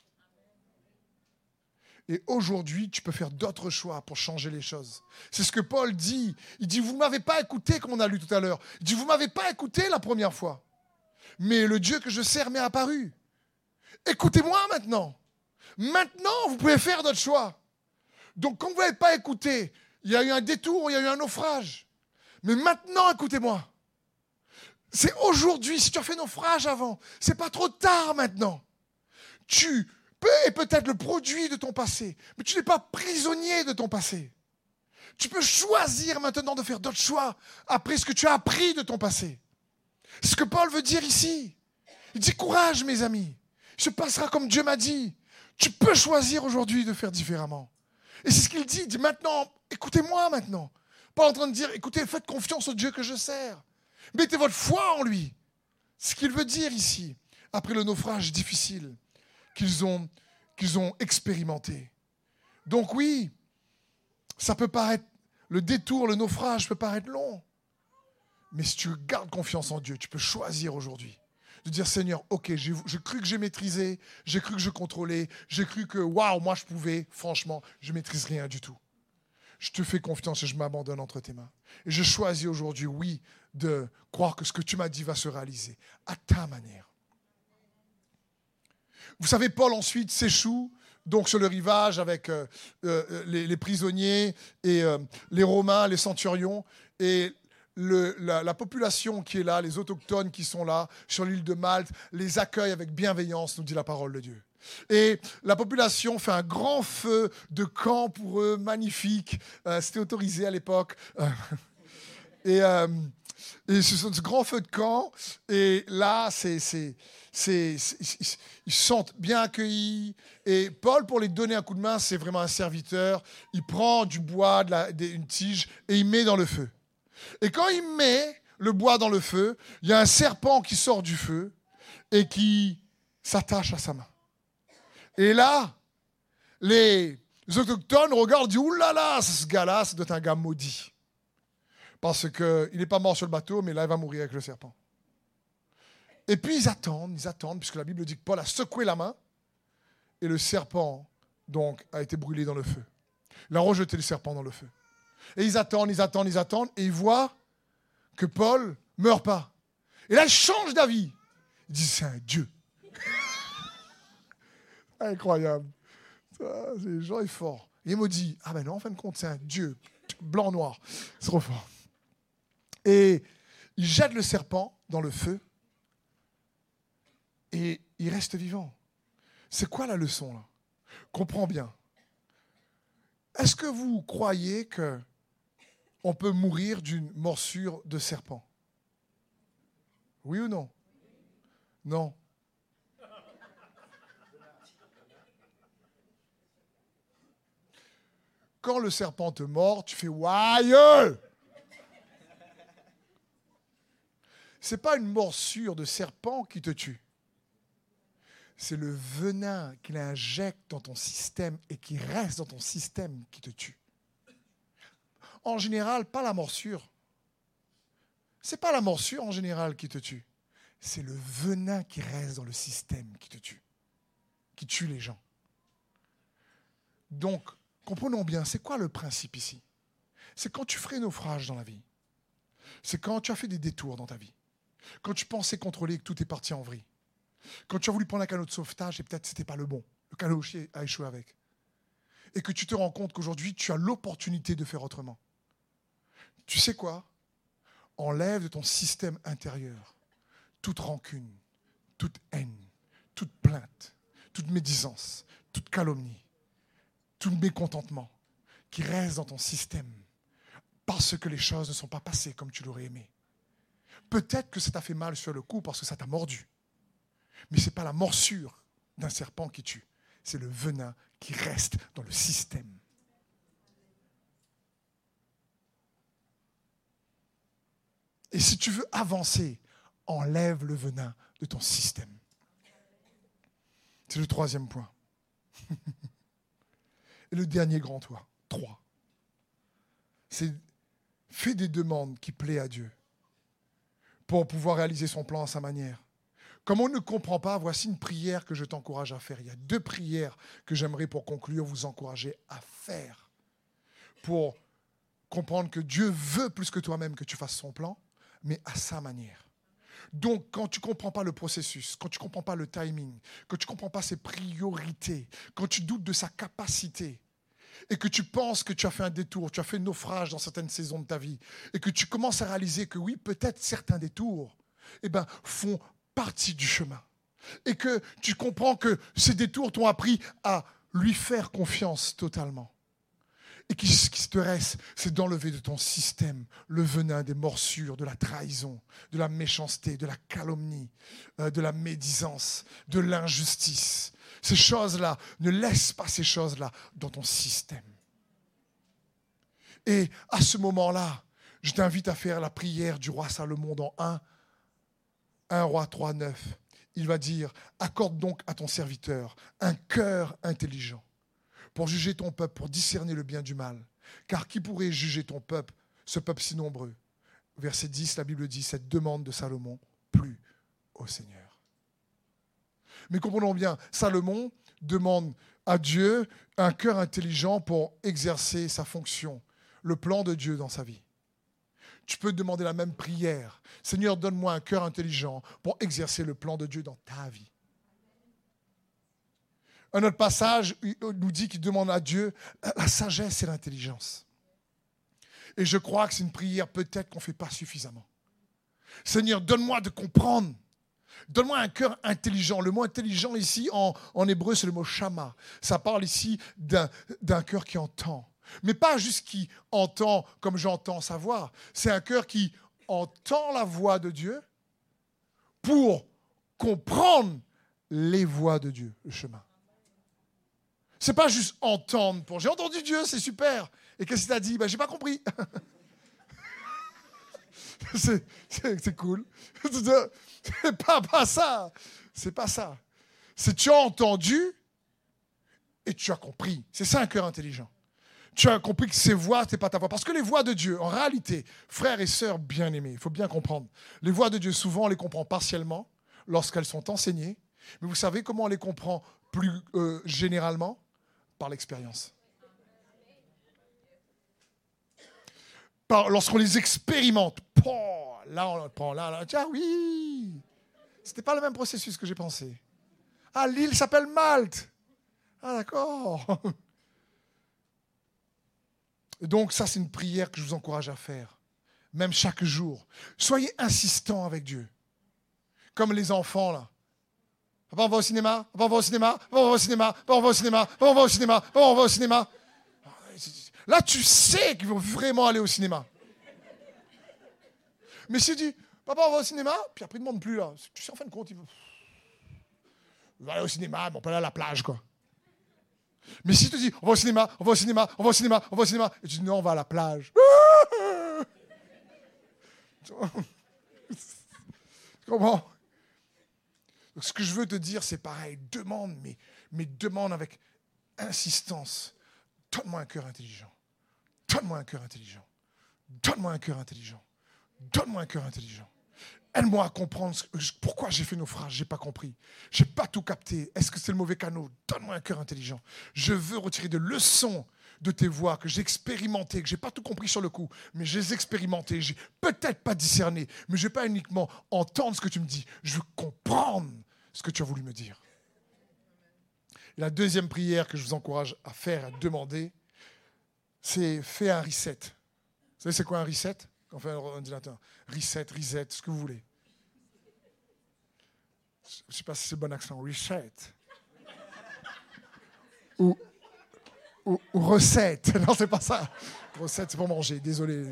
Et aujourd'hui, tu peux faire d'autres choix pour changer les choses. C'est ce que Paul dit. Il dit, vous ne m'avez pas écouté, comme on a lu tout à l'heure. Il dit, vous ne m'avez pas écouté la première fois. Mais le Dieu que je sers m'est apparu. Écoutez-moi maintenant. Maintenant, vous pouvez faire d'autres choix. Donc, quand vous n'avez pas écouté, il y a eu un détour, il y a eu un naufrage. Mais maintenant, écoutez-moi. C'est aujourd'hui, si tu as fait naufrage avant, c'est pas trop tard maintenant. Tu peux être peut-être le produit de ton passé, mais tu n'es pas prisonnier de ton passé. Tu peux choisir maintenant de faire d'autres choix après ce que tu as appris de ton passé. C'est ce que Paul veut dire ici. Il dit courage, mes amis. Il se passera comme Dieu m'a dit. Tu peux choisir aujourd'hui de faire différemment. Et c'est ce qu'il dit. Il dit maintenant, écoutez-moi maintenant. Pas en train de dire, écoutez, faites confiance au Dieu que je sers. Mettez votre foi en lui. Ce qu'il veut dire ici, après le naufrage difficile qu'ils ont, expérimenté. Donc oui, ça peut paraître, le détour, le naufrage peut paraître long. Mais si tu gardes confiance en Dieu, tu peux choisir aujourd'hui de dire Seigneur, ok, j'ai cru que j'ai maîtrisé, j'ai cru que je contrôlais, j'ai cru que waouh, moi je pouvais, franchement, je maîtrise rien du tout je te fais confiance et je m'abandonne entre tes mains. Et je choisis aujourd'hui, oui, de croire que ce que tu m'as dit va se réaliser à ta manière. Vous savez, Paul ensuite s'échoue donc sur le rivage avec euh, euh, les, prisonniers et euh, les Romains, les centurions. Et la, population qui est là, les autochtones qui sont là sur l'île de Malte, les accueille avec bienveillance, nous dit la parole de Dieu. Et la population fait un grand feu de camp pour eux, magnifique. C'était autorisé à l'époque. et, et ce, ce grand feu de camp. Et là, c'est, c'est, c'est, ils se sentent bien accueillis. Et Paul, pour les donner un coup de main, c'est vraiment un serviteur. Il prend du bois, de une tige, et il met dans le feu. Et quand il met le bois dans le feu, il y a un serpent qui sort du feu et qui s'attache à sa main. Et là, les autochtones regardent disent Oulala, ce gars-là, être un gars maudit. Parce qu'il n'est pas mort sur le bateau, mais là, il va mourir avec le serpent. Et puis ils attendent, ils attendent, puisque la Bible dit que Paul a secoué la main, et le serpent, donc, a été brûlé dans le feu. Il a rejeté le serpent dans le feu. Et ils attendent, ils attendent, ils attendent, et ils voient que Paul meurt pas. Et là, il change d'avis. Il dit, c'est un Dieu. Incroyable. Genre est fort. il me dit, ah ben non, en fin de compte, c'est un Dieu, blanc-noir. C'est trop fort. Et il jette le serpent dans le feu et il reste vivant. C'est quoi la leçon là? Comprends bien. Est-ce que vous croyez que on peut mourir d'une morsure de serpent? Oui ou non? Non. quand le serpent te mord, tu fais Ce C'est pas une morsure de serpent qui te tue. C'est le venin qu'il injecte dans ton système et qui reste dans ton système qui te tue. en général pas la morsure. C'est pas la morsure en général qui te tue. C'est le venin qui reste dans le système qui te tue, qui tue les gens. Donc, comprenons bien, c'est quoi le principe ici? C'est quand tu ferais naufrage dans la vie. C'est quand tu as fait des détours dans ta vie. Quand tu pensais contrôler que tout est parti en vrille. Quand tu as voulu prendre un canot de sauvetage et peut-être ce n'était pas le bon. Le canot a échoué avec. Et que tu te rends compte qu'aujourd'hui, tu as l'opportunité de faire autrement. Tu sais quoi? Enlève de ton système intérieur toute rancune, toute haine, toute plainte, toute médisance, toute calomnie, tout mécontentement qui reste dans ton système parce que les choses ne sont pas passées comme tu l'aurais aimé. Peut-être que ça t'a fait mal sur le coup parce que ça t'a mordu. Mais ce n'est pas la morsure d'un serpent qui tue, c'est le venin qui reste dans le système. Et si tu veux avancer, enlève le venin de ton système. C'est le troisième point. Et le dernier grand toit, trois. C'est fais des demandes qui plaisent à Dieu pour pouvoir réaliser son plan à sa manière. Comme on ne comprend pas, voici une prière que je t'encourage à faire. Il y a deux prières que j'aimerais pour conclure vous encourager à faire pour comprendre que Dieu veut plus que toi-même que tu fasses son plan, mais à sa manière. Donc, quand tu ne comprends pas le processus, quand tu ne comprends pas le timing, quand tu ne comprends pas ses priorités, quand tu doutes de sa capacité, et que tu penses que tu as fait un détour, tu as fait naufrage dans certaines saisons de ta vie, et que tu commences à réaliser que oui, peut-être certains détours eh ben, font partie du chemin. Et que tu comprends que ces détours t'ont appris à lui faire confiance totalement. Et ce qui te reste, c'est d'enlever de ton système le venin des morsures, de la trahison, de la méchanceté, de la calomnie, euh, de la médisance, de l'injustice. Ces choses-là, ne laisse pas ces choses-là dans ton système. Et à ce moment-là, je t'invite à faire la prière du roi Salomon dans 1, 1 roi 3, 9. Il va dire, accorde donc à ton serviteur un cœur intelligent pour juger ton peuple, pour discerner le bien du mal. Car qui pourrait juger ton peuple, ce peuple si nombreux? Verset 10, la Bible dit, cette demande de Salomon, plus au Seigneur. Mais comprenons bien, Salomon demande à Dieu un cœur intelligent pour exercer sa fonction, le plan de Dieu dans sa vie. Tu peux demander la même prière. Seigneur, donne-moi un cœur intelligent pour exercer le plan de Dieu dans ta vie. Un autre passage nous dit qu'il demande à Dieu la sagesse et l'intelligence. Et je crois que c'est une prière peut-être qu'on ne fait pas suffisamment. Seigneur, donne-moi de comprendre. Donne-moi un cœur intelligent. Le mot intelligent ici, en, hébreu, c'est le mot shama. Ça parle ici d'un cœur qui entend. Mais pas juste qui entend comme j'entends sa voix. C'est un cœur qui entend la voix de Dieu pour comprendre les voies de Dieu, le chemin. C'est pas juste entendre pour j'ai entendu Dieu, c'est super. Et qu'est-ce qu'il t'a dit? Ben, J'ai pas compris. c'est cool. C'est pas, pas ça. C'est pas ça. C'est tu as entendu et tu as compris. C'est ça un cœur intelligent. Tu as compris que ces voix, ce n'est pas ta voix. Parce que les voix de Dieu, en réalité, frères et sœurs bien-aimés, il faut bien comprendre, les voix de Dieu, souvent, on les comprend partiellement lorsqu'elles sont enseignées. Mais vous savez comment on les comprend plus euh, généralement? Par l'expérience. Lorsqu'on les expérimente, là on prend, là, là, tiens, oui, c'était pas le même processus que j'ai pensé. Ah, l'île s'appelle Malte. Ah, d'accord. Donc ça, c'est une prière que je vous encourage à faire, même chaque jour. Soyez insistants avec Dieu, comme les enfants là. Papa, on va au cinéma, on va au cinéma, on va au cinéma, on va au cinéma, on va au cinéma, on va au cinéma. Là, tu sais qu'ils vont vraiment aller au cinéma. Mais si tu dis, papa, on va au cinéma, puis après, il ne demande plus, là. Tu sais, en fin de compte, il va aller au cinéma, mais on peut aller à la plage, quoi. Mais si tu dis, on va au cinéma, on va au cinéma, on va au cinéma, on va au cinéma, et tu dis, non, on va à la plage. Comment ce que je veux te dire, c'est pareil. Demande, mais, mais demande avec insistance. Donne-moi un cœur intelligent. Donne-moi un cœur intelligent. donne-moi un cœur intelligent. Donne-moi un cœur intelligent. Aide-moi à comprendre pourquoi j'ai fait naufrage. Je n'ai pas compris. Je n'ai pas tout capté. Est-ce que c'est le mauvais canot? Donne-moi un cœur intelligent. Je veux retirer des leçons de tes voix que j'ai expérimentées, que j'ai pas tout compris sur le coup, mais j'ai expérimenté, j'ai peut-être pas discerné, mais je vais pas uniquement entendre ce que tu me dis, je veux comprendre ce que tu as voulu me dire. La deuxième prière que je vous encourage à faire, à demander, c'est fais un reset. Vous savez c'est quoi un reset Quand on fait un ordinateur? Reset, reset, ce que vous voulez. Je ne sais pas si c'est bon accent. Reset. Ou ou, recette. Non, c'est pas ça. Recette, c'est pour manger. Désolé,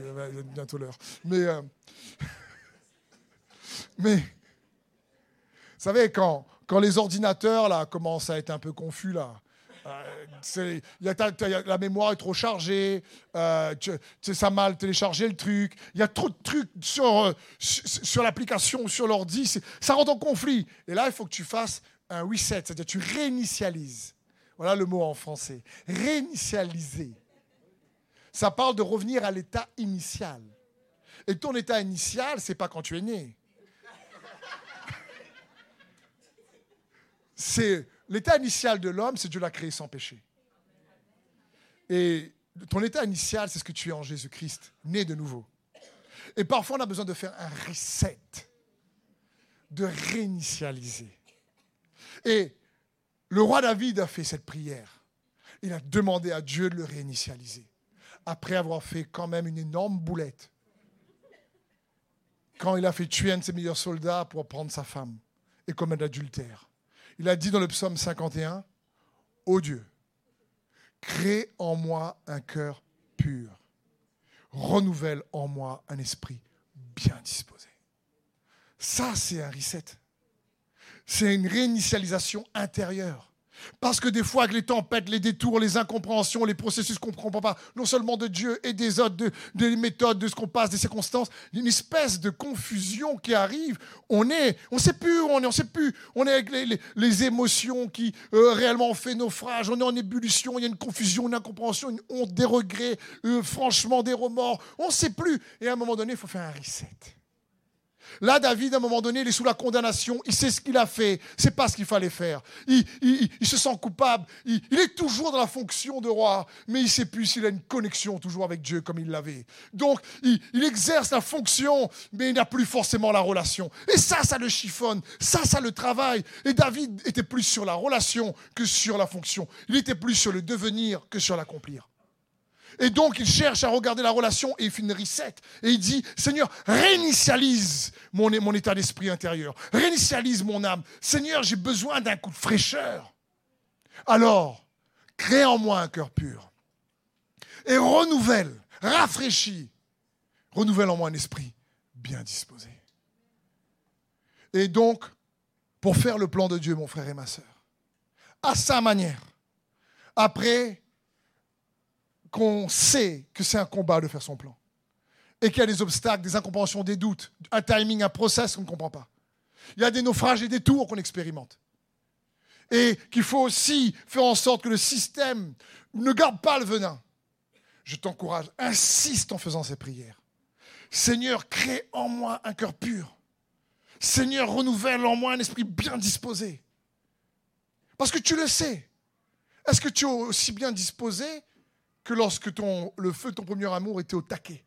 bientôt l'heure. Mais, euh, mais, vous savez, quand, quand les ordinateurs là commencent à être un peu confus là, euh, y a, la mémoire est trop chargée, euh, ça mal téléchargé le truc, il y a trop de trucs sur, euh, sur, l'application, sur l'ordi, ça rentre en conflit. Et là, il faut que tu fasses un reset, c'est-à-dire tu réinitialises. Voilà le mot en français. Réinitialiser. Ça parle de revenir à l'état initial. Et ton état initial, c'est pas quand tu es né. C'est l'état initial de l'homme, c'est Dieu l'a créé sans péché. Et ton état initial, c'est ce que tu es en Jésus-Christ, né de nouveau. Et parfois, on a besoin de faire un reset, de réinitialiser. Et le roi David a fait cette prière. Il a demandé à Dieu de le réinitialiser. Après avoir fait quand même une énorme boulette. Quand il a fait tuer un de ses meilleurs soldats pour prendre sa femme et commettre l'adultère. Il a dit dans le psaume 51, Ô Dieu, crée en moi un cœur pur. Renouvelle en moi un esprit bien disposé. Ça, c'est un reset c'est une réinitialisation intérieure. Parce que des fois, avec les tempêtes, les détours, les incompréhensions, les processus qu'on ne comprend pas, non seulement de Dieu et des autres, des méthodes, de ce qu'on passe, des circonstances, une espèce de confusion qui arrive. On est, on ne sait plus où on est, on sait plus. On est avec les, émotions qui euh, réellement ont fait naufrage. On est en ébullition, il y a une confusion, une incompréhension, une honte, des regrets, euh, franchement des remords. On ne sait plus. Et à un moment donné, il faut faire un reset. Là, David, à un moment donné, il est sous la condamnation. Il sait ce qu'il a fait. C'est pas ce qu'il fallait faire. Il, se sent coupable. Il, est toujours dans la fonction de roi, mais il sait plus s'il a une connexion toujours avec Dieu comme il l'avait. Donc, il, exerce la fonction, mais il n'a plus forcément la relation. Et ça, ça le chiffonne. Ça, ça le travaille. Et David était plus sur la relation que sur la fonction. Il était plus sur le devenir que sur l'accomplir. Et donc, il cherche à regarder la relation et il fait une reset. Et il dit, Seigneur, réinitialise mon, état d'esprit intérieur. Réinitialise mon âme. Seigneur, j'ai besoin d'un coup de fraîcheur. Alors, crée en moi un cœur pur. Et renouvelle, rafraîchis. Renouvelle en moi un esprit bien disposé. Et donc, pour faire le plan de Dieu, mon frère et ma soeur, à sa manière, après qu'on sait que c'est un combat de faire son plan. Et qu'il y a des obstacles, des incompréhensions, des doutes, un timing, un process qu'on ne comprend pas. Il y a des naufrages et des tours qu'on expérimente. Et qu'il faut aussi faire en sorte que le système ne garde pas le venin. Je t'encourage, insiste en faisant ces prières. Seigneur, crée en moi un cœur pur. Seigneur, renouvelle en moi un esprit bien disposé. Parce que tu le sais. Est-ce que tu es aussi bien disposé que lorsque le feu de ton premier amour était au taquet.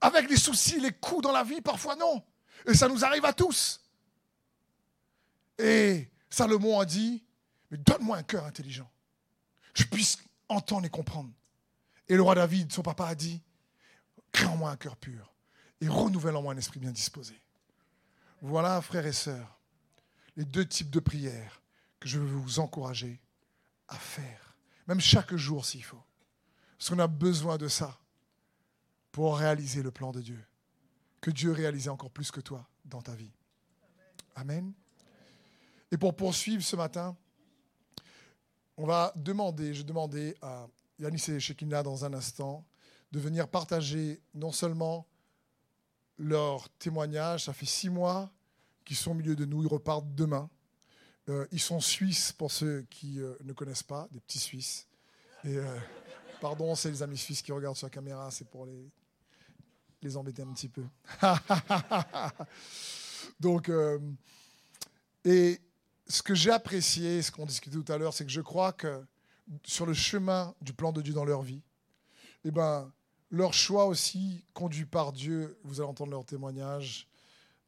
Avec les soucis, les coups dans la vie, parfois non. Et ça nous arrive à tous. Et Salomon a dit, mais donne-moi un cœur intelligent. Je puisse entendre et comprendre. Et le roi David, son papa, a dit, crée en moi un cœur pur et renouvelle en moi un esprit bien disposé. Voilà, frères et sœurs, les deux types de prières que je veux vous encourager à faire même chaque jour s'il faut. Parce qu'on a besoin de ça pour réaliser le plan de Dieu. Que Dieu réalise encore plus que toi dans ta vie. Amen. Et pour poursuivre ce matin, on va demander, je demandais à Yanis et Shekina dans un instant de venir partager non seulement leur témoignage, ça fait six mois qu'ils sont au milieu de nous, ils repartent demain. Euh, ils sont suisses pour ceux qui euh, ne connaissent pas, des petits Suisses. Euh, Pardon, c'est les amis suisses qui regardent sur la caméra, c'est pour les, embêter un petit peu. Donc, et ce que j'ai apprécié, ce qu'on discutait tout à l'heure, c'est que je crois que sur le chemin du plan de Dieu dans leur vie, eh ben, leur choix aussi, conduit par Dieu, vous allez entendre leur témoignage,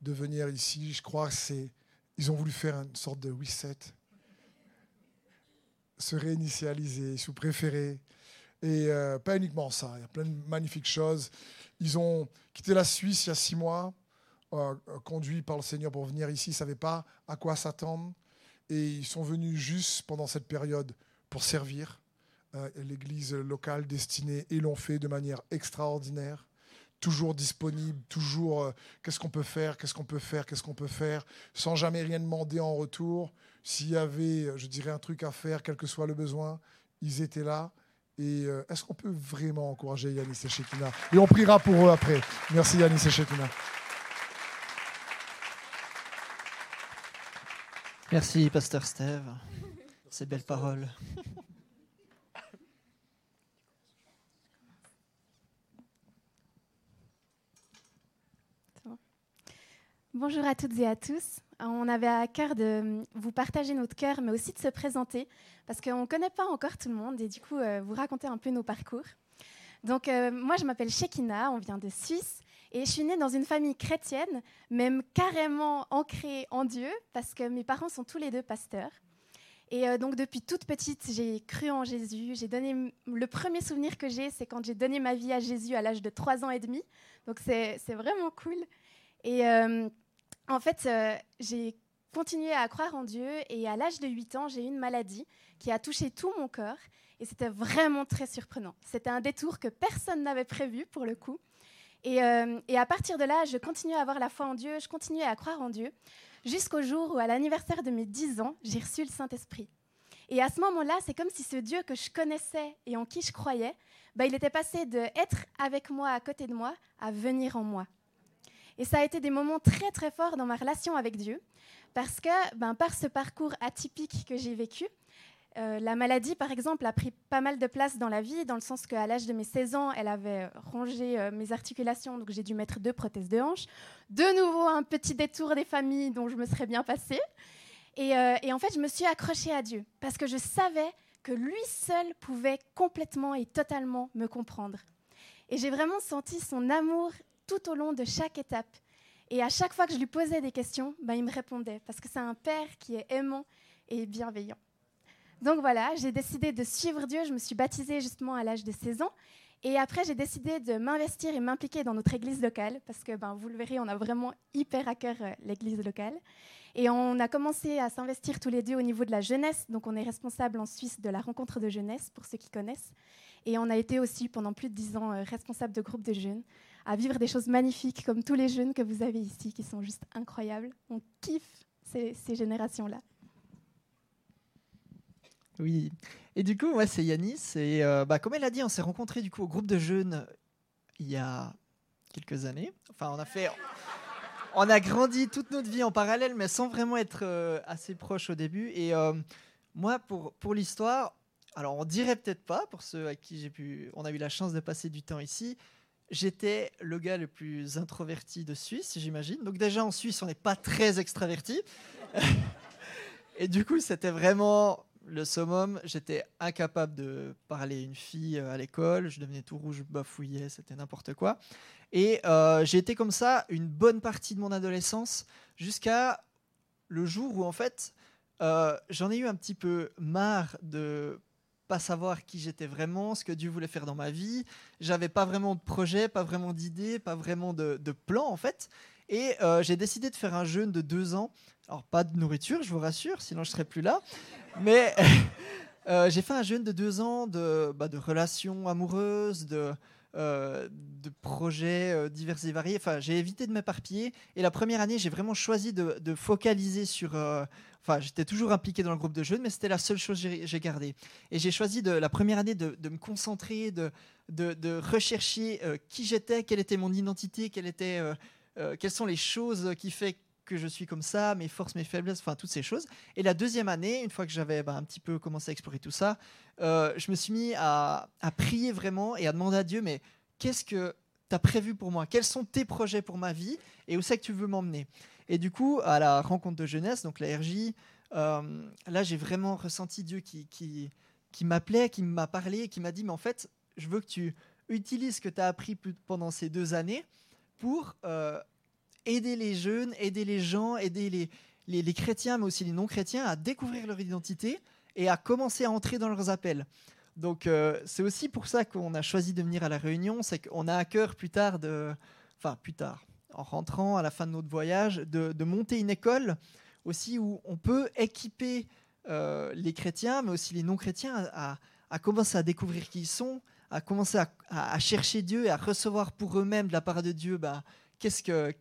de venir ici, je crois que c'est. Ils ont voulu faire une sorte de reset, se réinitialiser, si vous préférez. Et euh, pas uniquement ça, il y a plein de magnifiques choses. Ils ont quitté la Suisse il y a six mois, euh, conduits par le Seigneur pour venir ici. Ils ne savaient pas à quoi s'attendre. Et ils sont venus juste pendant cette période pour servir euh, l'église locale destinée et l'ont fait de manière extraordinaire. Toujours disponible, toujours euh, qu'est-ce qu'on peut faire, qu'est-ce qu'on peut faire, qu'est-ce qu'on peut faire, sans jamais rien demander en retour. S'il y avait, je dirais, un truc à faire, quel que soit le besoin, ils étaient là. Et euh, est-ce qu'on peut vraiment encourager Yanis et Shekina Et on priera pour eux après. Merci Yanis et Shekina. Merci, Pasteur Steve. Ces belles paroles. Bonjour à toutes et à tous. On avait à cœur de vous partager notre cœur, mais aussi de se présenter, parce qu'on ne connaît pas encore tout le monde, et du coup, euh, vous raconter un peu nos parcours. Donc, euh, moi, je m'appelle Shekina, on vient de Suisse, et je suis née dans une famille chrétienne, même carrément ancrée en Dieu, parce que mes parents sont tous les deux pasteurs. Et euh, donc, depuis toute petite, j'ai cru en Jésus. J'ai donné le premier souvenir que j'ai, c'est quand j'ai donné ma vie à Jésus à l'âge de 3 ans et demi. Donc, c'est vraiment cool. Et en fait, euh, j'ai continué à croire en Dieu et à l'âge de 8 ans, j'ai eu une maladie qui a touché tout mon corps et c'était vraiment très surprenant. C'était un détour que personne n'avait prévu pour le coup. Et, euh, à partir de là, je continuais à avoir la foi en Dieu, je continuais à croire en Dieu, jusqu'au jour où, à l'anniversaire de mes 10 ans, j'ai reçu le Saint-Esprit. Et à ce moment-là, c'est comme si ce Dieu que je connaissais et en qui je croyais, bah, il était passé de être avec moi, à côté de moi, à venir en moi. Et ça a été des moments très très forts dans ma relation avec Dieu, parce que ben, par ce parcours atypique que j'ai vécu, euh, la maladie, par exemple, a pris pas mal de place dans la vie, dans le sens qu'à l'âge de mes 16 ans, elle avait rongé euh, mes articulations, donc j'ai dû mettre deux prothèses de hanche. De nouveau, un petit détour des familles dont je me serais bien passée. Et, euh, et en fait, je me suis accrochée à Dieu, parce que je savais que lui seul pouvait complètement et totalement me comprendre. Et j'ai vraiment senti son amour tout au long de chaque étape. Et à chaque fois que je lui posais des questions, ben, il me répondait, parce que c'est un père qui est aimant et bienveillant. Donc voilà, j'ai décidé de suivre Dieu. Je me suis baptisée justement à l'âge de 16 ans. Et après, j'ai décidé de m'investir et m'impliquer dans notre église locale, parce que ben, vous le verrez, on a vraiment hyper à cœur euh, l'église locale. Et on a commencé à s'investir tous les deux au niveau de la jeunesse. Donc on est responsable en Suisse de la rencontre de jeunesse, pour ceux qui connaissent. Et on a été aussi pendant plus de dix ans euh, responsable de groupes de jeunes à vivre des choses magnifiques comme tous les jeunes que vous avez ici, qui sont juste incroyables. On kiffe ces, générations-là. Oui. Et du coup, moi, c'est Yanis. Et euh, bah, comme elle a dit, on s'est rencontrés du coup au groupe de jeunes il y a quelques années. Enfin, on a fait, on a grandi toute notre vie en parallèle, mais sans vraiment être euh, assez proches au début. Et euh, moi, pour pour l'histoire, alors on dirait peut-être pas pour ceux à qui j'ai pu, on a eu la chance de passer du temps ici. J'étais le gars le plus introverti de Suisse, j'imagine. Donc déjà en Suisse, on n'est pas très extraverti. et du coup, c'était vraiment le summum. J'étais incapable de parler à une fille euh, à l'école. Je devenais tout rouge, bafouillais, c'était n'importe quoi. Et euh, j'ai été comme ça une bonne partie de mon adolescence jusqu'à le jour où en fait euh, j'en ai eu un petit peu marre de pas savoir qui j'étais vraiment, ce que Dieu voulait faire dans ma vie. J'avais pas vraiment de projet, pas vraiment d'idée, pas vraiment de, plan en fait. Et euh, j'ai décidé de faire un jeûne de deux ans. Alors pas de nourriture, je vous rassure, sinon je serais plus là. Mais euh, j'ai fait un jeûne de deux ans de, bah, relations amoureuses, de, euh, projets divers et variés. Enfin, j'ai évité de m'éparpiller. Et la première année, j'ai vraiment choisi de focaliser sur, Enfin, j'étais toujours impliqué dans le groupe de jeunes, mais c'était la seule chose que j'ai gardée. Et j'ai choisi de, la première année de, me concentrer, de, rechercher euh, qui j'étais, quelle était mon identité, euh, euh, quelles sont les choses qui, fait, que je suis comme ça, mes forces, mes faiblesses, enfin toutes ces choses. Et la deuxième année, une fois que j'avais bah, un petit peu commencé à explorer tout ça, je me suis mis à, prier vraiment et à demander à Dieu, mais qu'est-ce que as prévu pour moi? Quels sont tes projets pour ma vie Et où c'est que tu veux m'emmener? Et du coup, à la rencontre de jeunesse, donc la RJ, euh, là j'ai vraiment ressenti Dieu qui, qui, m'appelait, qui m'a parlé, qui m'a dit, mais en fait, je veux que tu utilises ce que tu as appris pendant ces deux années pour euh, aider les jeunes, aider les gens, aider les, les, chrétiens, mais aussi les non-chrétiens à découvrir leur identité et à commencer à entrer dans leurs appels. Donc euh, c'est aussi pour ça qu'on a choisi de venir à la réunion, c'est qu'on a à cœur plus tard de, enfin plus tard, en rentrant à la fin de notre voyage, de, monter une école aussi où on peut équiper euh, les chrétiens, mais aussi les non-chrétiens à, commencer à découvrir qui ils sont, à commencer à, chercher Dieu et à recevoir pour eux-mêmes de la part de Dieu bah, qu'est-ce que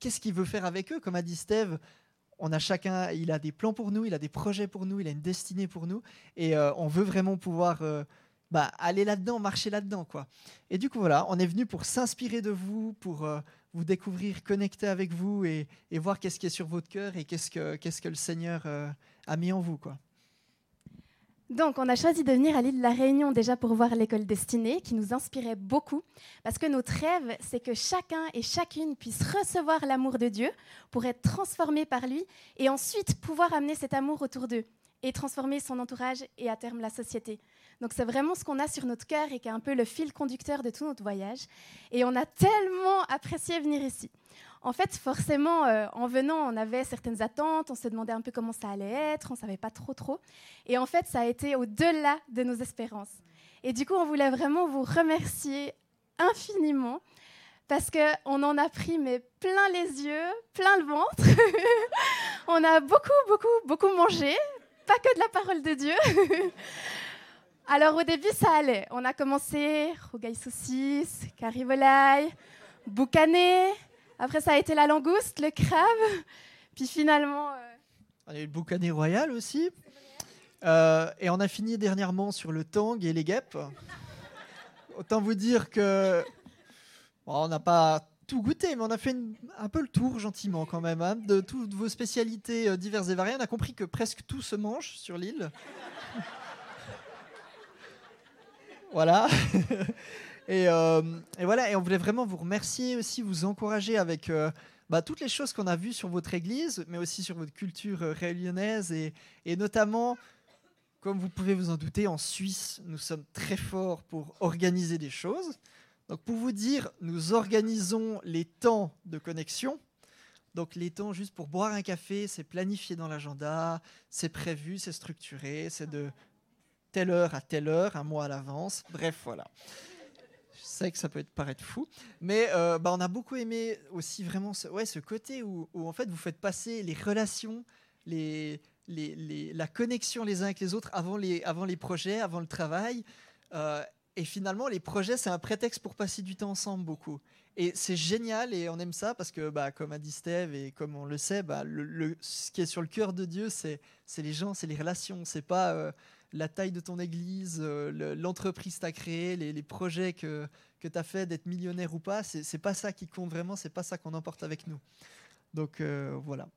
qu'est-ce qu'il veut faire avec eux? Comme a dit Steve, on a chacun, il a des plans pour nous, il a des projets pour nous, il a une destinée pour nous, et euh, on veut vraiment pouvoir euh, bah, aller là-dedans, marcher là-dedans, quoi. Et du coup, voilà, on est venu pour s'inspirer de vous, pour euh, vous découvrir, connecter avec vous et, et voir qu'est-ce qui est sur votre cœur et qu'est-ce que, qu'est-ce que le Seigneur a mis en vous, quoi. Donc, on a choisi de venir à l'île de la Réunion déjà pour voir l'école destinée, qui nous inspirait beaucoup, parce que notre rêve, c'est que chacun et chacune puisse recevoir l'amour de Dieu pour être transformé par lui, et ensuite pouvoir amener cet amour autour d'eux et transformer son entourage et à terme la société. Donc c'est vraiment ce qu'on a sur notre cœur et qui est un peu le fil conducteur de tout notre voyage. Et on a tellement apprécié venir ici en fait, forcément, euh, en venant, on avait certaines attentes, on se demandait un peu comment ça allait être, on ne savait pas trop trop. Et en fait, ça a été au-delà de nos espérances. Et du coup, on voulait vraiment vous remercier infiniment parce qu'on en a pris mais plein les yeux, plein le ventre. on a beaucoup, beaucoup, beaucoup mangé, pas que de la parole de Dieu. Alors au début, ça allait. On a commencé rougaille saucisse, carré volaille, boucané, après, ça a été la langouste, le crabe. Puis finalement. Euh... On a eu le boucané royal aussi. Euh, et on a fini dernièrement sur le tang et les guêpes. Autant vous dire que. On n'a pas tout goûté, mais on a fait un peu le tour gentiment quand même hein, de toutes vos spécialités euh, diverses et variées. On a compris que presque tout se mange sur l'île. voilà. Euh, et, voilà, et on voulait vraiment vous remercier aussi, vous encourager avec euh, bah, toutes les choses qu'on a vues sur votre église, mais aussi sur votre culture euh, réunionnaise et, et notamment, comme vous pouvez vous en douter, en Suisse, nous sommes très forts pour organiser des choses. Donc pour vous dire, nous organisons les temps de connexion. Donc les temps juste pour boire un café, c'est planifié dans l'agenda, c'est prévu, c'est structuré, c'est de telle heure à telle heure, un mois à l'avance. Bref, voilà sais que ça peut paraître fou, mais euh, bah, on a beaucoup aimé aussi vraiment ce, ouais, ce côté où, en fait vous faites passer les relations, les, les, la connexion les uns avec les autres avant les, avant les projets, avant le travail. Euh, et finalement, les projets, c'est un prétexte pour passer du temps ensemble beaucoup. Et c'est génial et on aime ça parce que, bah, comme a dit Steve et comme on le sait, bah, le, ce qui est sur le cœur de Dieu, c'est les gens, c'est les relations. C'est pas euh, la taille de ton église, l'entreprise que tu as créée, les, les, projets que, que tu as fait, d'être millionnaire ou pas, c'est pas ça qui compte vraiment, c'est pas ça qu'on emporte avec nous. Donc euh, voilà.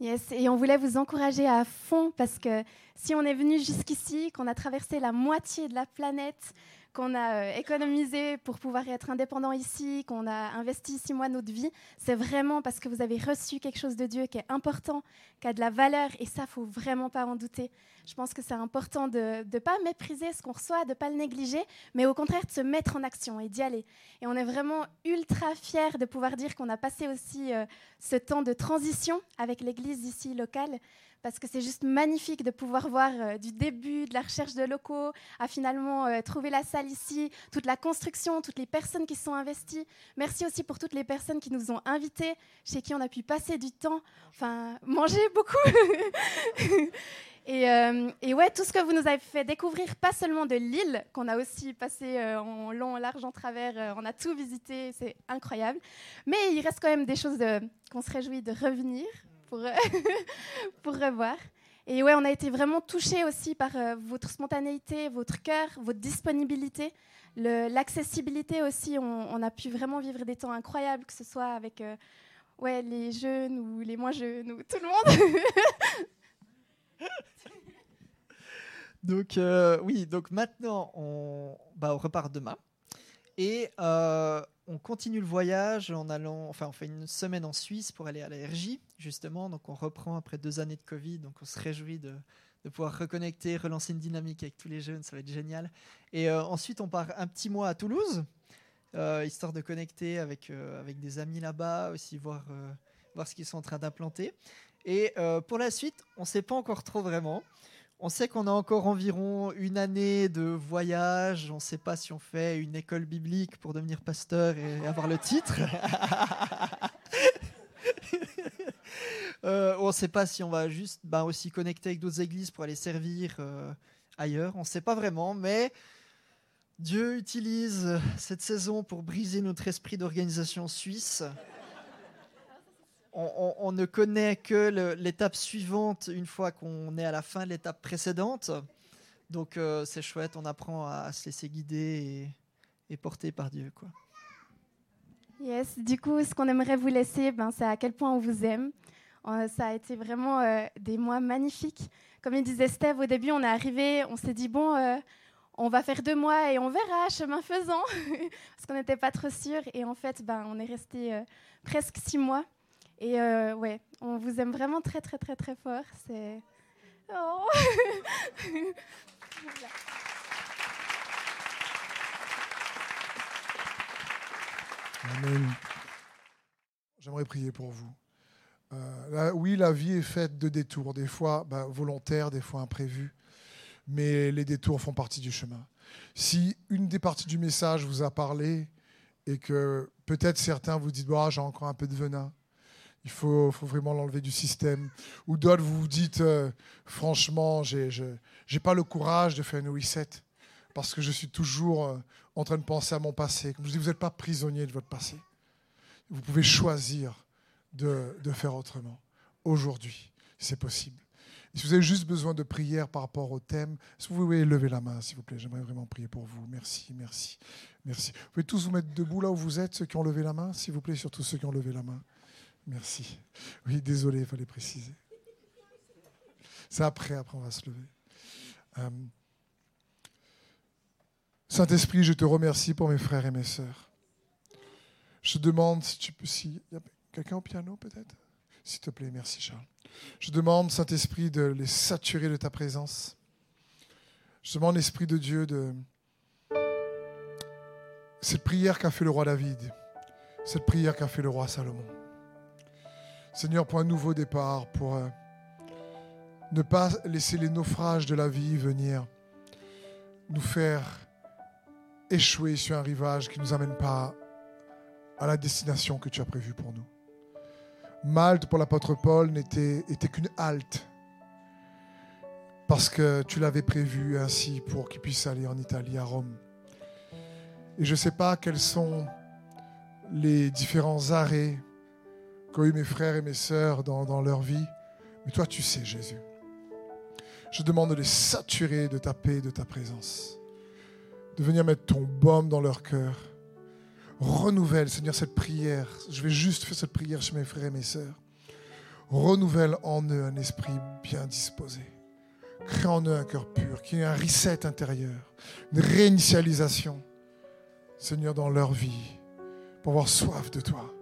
Yes, et on voulait vous encourager à fond parce que si on est venu jusqu'ici, qu'on a traversé la moitié de la planète, qu'on a euh, économisé pour pouvoir être indépendant ici, qu'on a investi six mois de notre vie, c'est vraiment parce que vous avez reçu quelque chose de Dieu qui est important, qui a de la valeur, et ça, faut vraiment pas en douter. Je pense que c'est important de ne pas mépriser ce qu'on reçoit, de ne pas le négliger, mais au contraire de se mettre en action et d'y aller. Et on est vraiment ultra fiers de pouvoir dire qu'on a passé aussi euh, ce temps de transition avec l'église ici locale parce que c'est juste magnifique de pouvoir voir euh, du début de la recherche de locaux à finalement euh, trouver la salle ici, toute la construction, toutes les personnes qui sont investies. Merci aussi pour toutes les personnes qui nous ont invités, chez qui on a pu passer du temps, enfin manger beaucoup. Euh, et, ouais, tout ce que vous nous avez fait découvrir, pas seulement de l'île, qu'on a aussi passé en long, en large, en travers, on a tout visité, c'est incroyable. Mais il reste quand même des choses qu'on se réjouit de revenir pour, pour revoir. Et ouais, on a été vraiment touchés aussi par euh, votre spontanéité, votre cœur, votre disponibilité, l'accessibilité aussi. On, a pu vraiment vivre des temps incroyables, que ce soit avec, euh, ouais, les jeunes ou les moins jeunes ou tout le monde. donc euh, oui, donc maintenant on, bah, on repart demain et euh, on continue le voyage en allant, enfin on fait une semaine en Suisse pour aller à la RJ justement, donc on reprend après deux années de Covid, donc on se réjouit de, pouvoir reconnecter, relancer une dynamique avec tous les jeunes, ça va être génial. Et euh, ensuite on part un petit mois à Toulouse, euh, histoire de connecter avec, avec des amis là-bas, aussi voir, voir ce qu'ils sont en train d'implanter. Et pour la suite, on ne sait pas encore trop vraiment. On sait qu'on a encore environ une année de voyage. On ne sait pas si on fait une école biblique pour devenir pasteur et avoir le titre. Euh, on ne sait pas si on va juste bah, aussi connecter avec d'autres églises pour aller servir euh, ailleurs. On ne sait pas vraiment, mais Dieu utilise cette saison pour briser notre esprit d'organisation suisse. On, ne connaît que l'étape suivante une fois qu'on est à la fin de l'étape précédente. Donc euh, c'est chouette, on apprend à, se laisser guider et, porter par Dieu. Quoi. Yes, du coup, ce qu'on aimerait vous laisser, ben, c'est à quel point on vous aime. Euh, ça a été vraiment euh, des mois magnifiques. Comme il disait Steve, au début, on est arrivé, on s'est dit, bon, on va faire deux mois et on verra, chemin faisant, parce qu'on n'était pas trop sûr. Et en fait, ben, on est resté presque six mois. Et euh, ouais, on vous aime vraiment très, très, très, très fort. C'est. Oh. J'aimerais prier pour vous. Euh, oui, la vie est faite de détours, des fois bah, volontaires, des fois imprévus, mais les détours font partie du chemin. Si une des parties du message vous a parlé et que peut-être certains vous dites bah, j'ai encore un peu de venin, il faut, vraiment l'enlever du système, ou d'autres vous vous dites euh, franchement, je- j'ai pas le courage de faire une reset parce que je suis toujours euh, en train de penser à mon passé. Comme je dis, vous n'êtes pas prisonnier de votre passé. Vous pouvez choisir de, faire autrement. Aujourd'hui, c'est possible. Si vous avez juste besoin de prière par rapport au thème, que vous pouvez lever la main, s'il vous plaît? J'aimerais vraiment prier pour vous. Merci, merci, merci. Vous pouvez tous vous mettre debout là où vous êtes, ceux qui ont levé la main, s'il vous plaît, surtout ceux qui ont levé la main. Merci. Oui, désolé, il fallait préciser. C'est après, après on va se lever. Euh, Saint-Esprit, je te remercie pour mes frères et mes sœurs. Je demande si tu peux, si y a quelqu'un au piano peut-être, s'il te plaît, merci Charles. Je demande Saint-Esprit de les saturer de ta présence. Je demande l'Esprit de Dieu de cette prière qu'a fait le roi David, cette prière qu'a fait le roi Salomon. Seigneur, pour un nouveau départ, pour euh, ne pas laisser les naufrages de la vie venir nous faire échouer sur un rivage qui ne nous amène pas à la destination que tu as prévue pour nous. Malte, pour l'apôtre Paul, n'était était qu'une halte, parce que tu l'avais prévu ainsi pour qu'il puisse aller en Italie, à Rome. Et je ne sais pas quels sont les différents arrêts qu'ont eu mes frères et mes sœurs dans, leur vie, mais toi tu sais, Jésus. Je demande de les saturer de ta paix, de ta présence de venir mettre ton baume dans leur cœur. Renouvelle, Seigneur, cette prière. Je vais juste faire cette prière chez mes frères et mes sœurs. Renouvelle en eux un esprit bien disposé. Crée en eux un cœur pur, qu'il y ait un reset intérieur, une réinitialisation, Seigneur, dans leur vie, pour avoir soif de toi,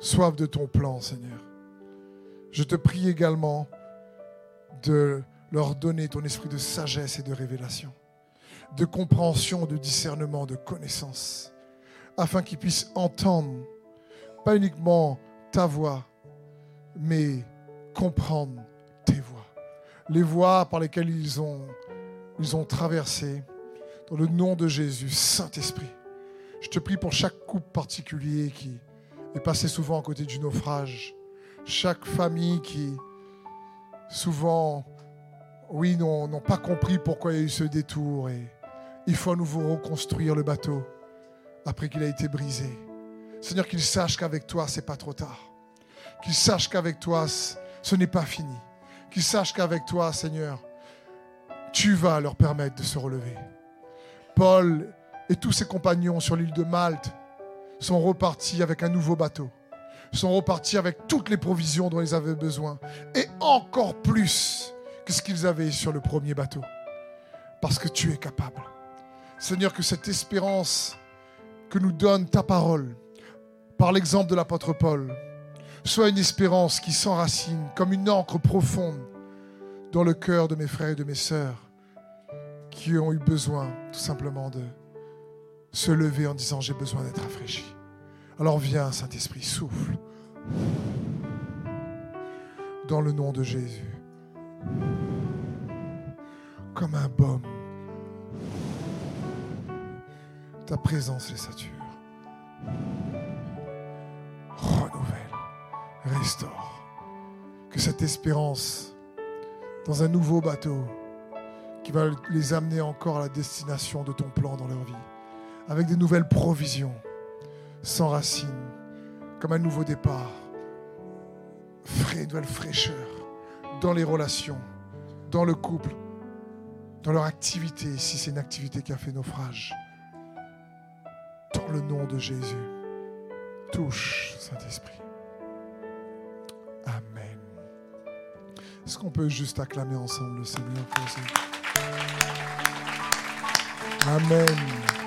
soif de ton plan, Seigneur. Je te prie également de leur donner ton esprit de sagesse et de révélation de compréhension, de discernement, de connaissance, afin qu'ils puissent entendre, pas uniquement ta voix, mais comprendre tes voix, les voies par lesquelles ils ont, ils ont traversé. Dans le nom de Jésus, Saint-Esprit, je te prie pour chaque couple particulier qui est passé souvent à côté du naufrage, chaque famille qui souvent, oui, n'ont pas compris pourquoi il y a eu ce détour et il faut à nouveau reconstruire le bateau après qu'il a été brisé. Seigneur, qu'ils sachent qu'avec toi, c'est pas trop tard. Qu'ils sachent qu'avec toi, ce n'est pas fini. Qu'ils sachent qu'avec toi, Seigneur, tu vas leur permettre de se relever. Paul et tous ses compagnons sur l'île de Malte sont repartis avec un nouveau bateau. sont repartis avec toutes les provisions dont ils avaient besoin. Et encore plus que ce qu'ils avaient sur le premier bateau. Parce que tu es capable. Seigneur, que cette espérance que nous donne ta parole, par l'exemple de l'apôtre Paul, soit une espérance qui s'enracine comme une encre profonde dans le cœur de mes frères et de mes sœurs qui ont eu besoin tout simplement de se lever en disant j'ai besoin d'être rafraîchi. Alors viens Saint-Esprit, souffle dans le nom de Jésus. Comme un baume. Ta présence les sature. Renouvelle, restaure. Que cette espérance dans un nouveau bateau qui va les amener encore à la destination de ton plan dans leur vie, avec des nouvelles provisions, sans racines, comme un nouveau départ, une nouvelle fraîcheur dans les relations, dans le couple, dans leur activité, si c'est une activité qui a fait naufrage. Dans le nom de Jésus, touche, Saint-Esprit. Amen. Est-ce qu'on peut juste acclamer ensemble le Seigneur pour ça Amen.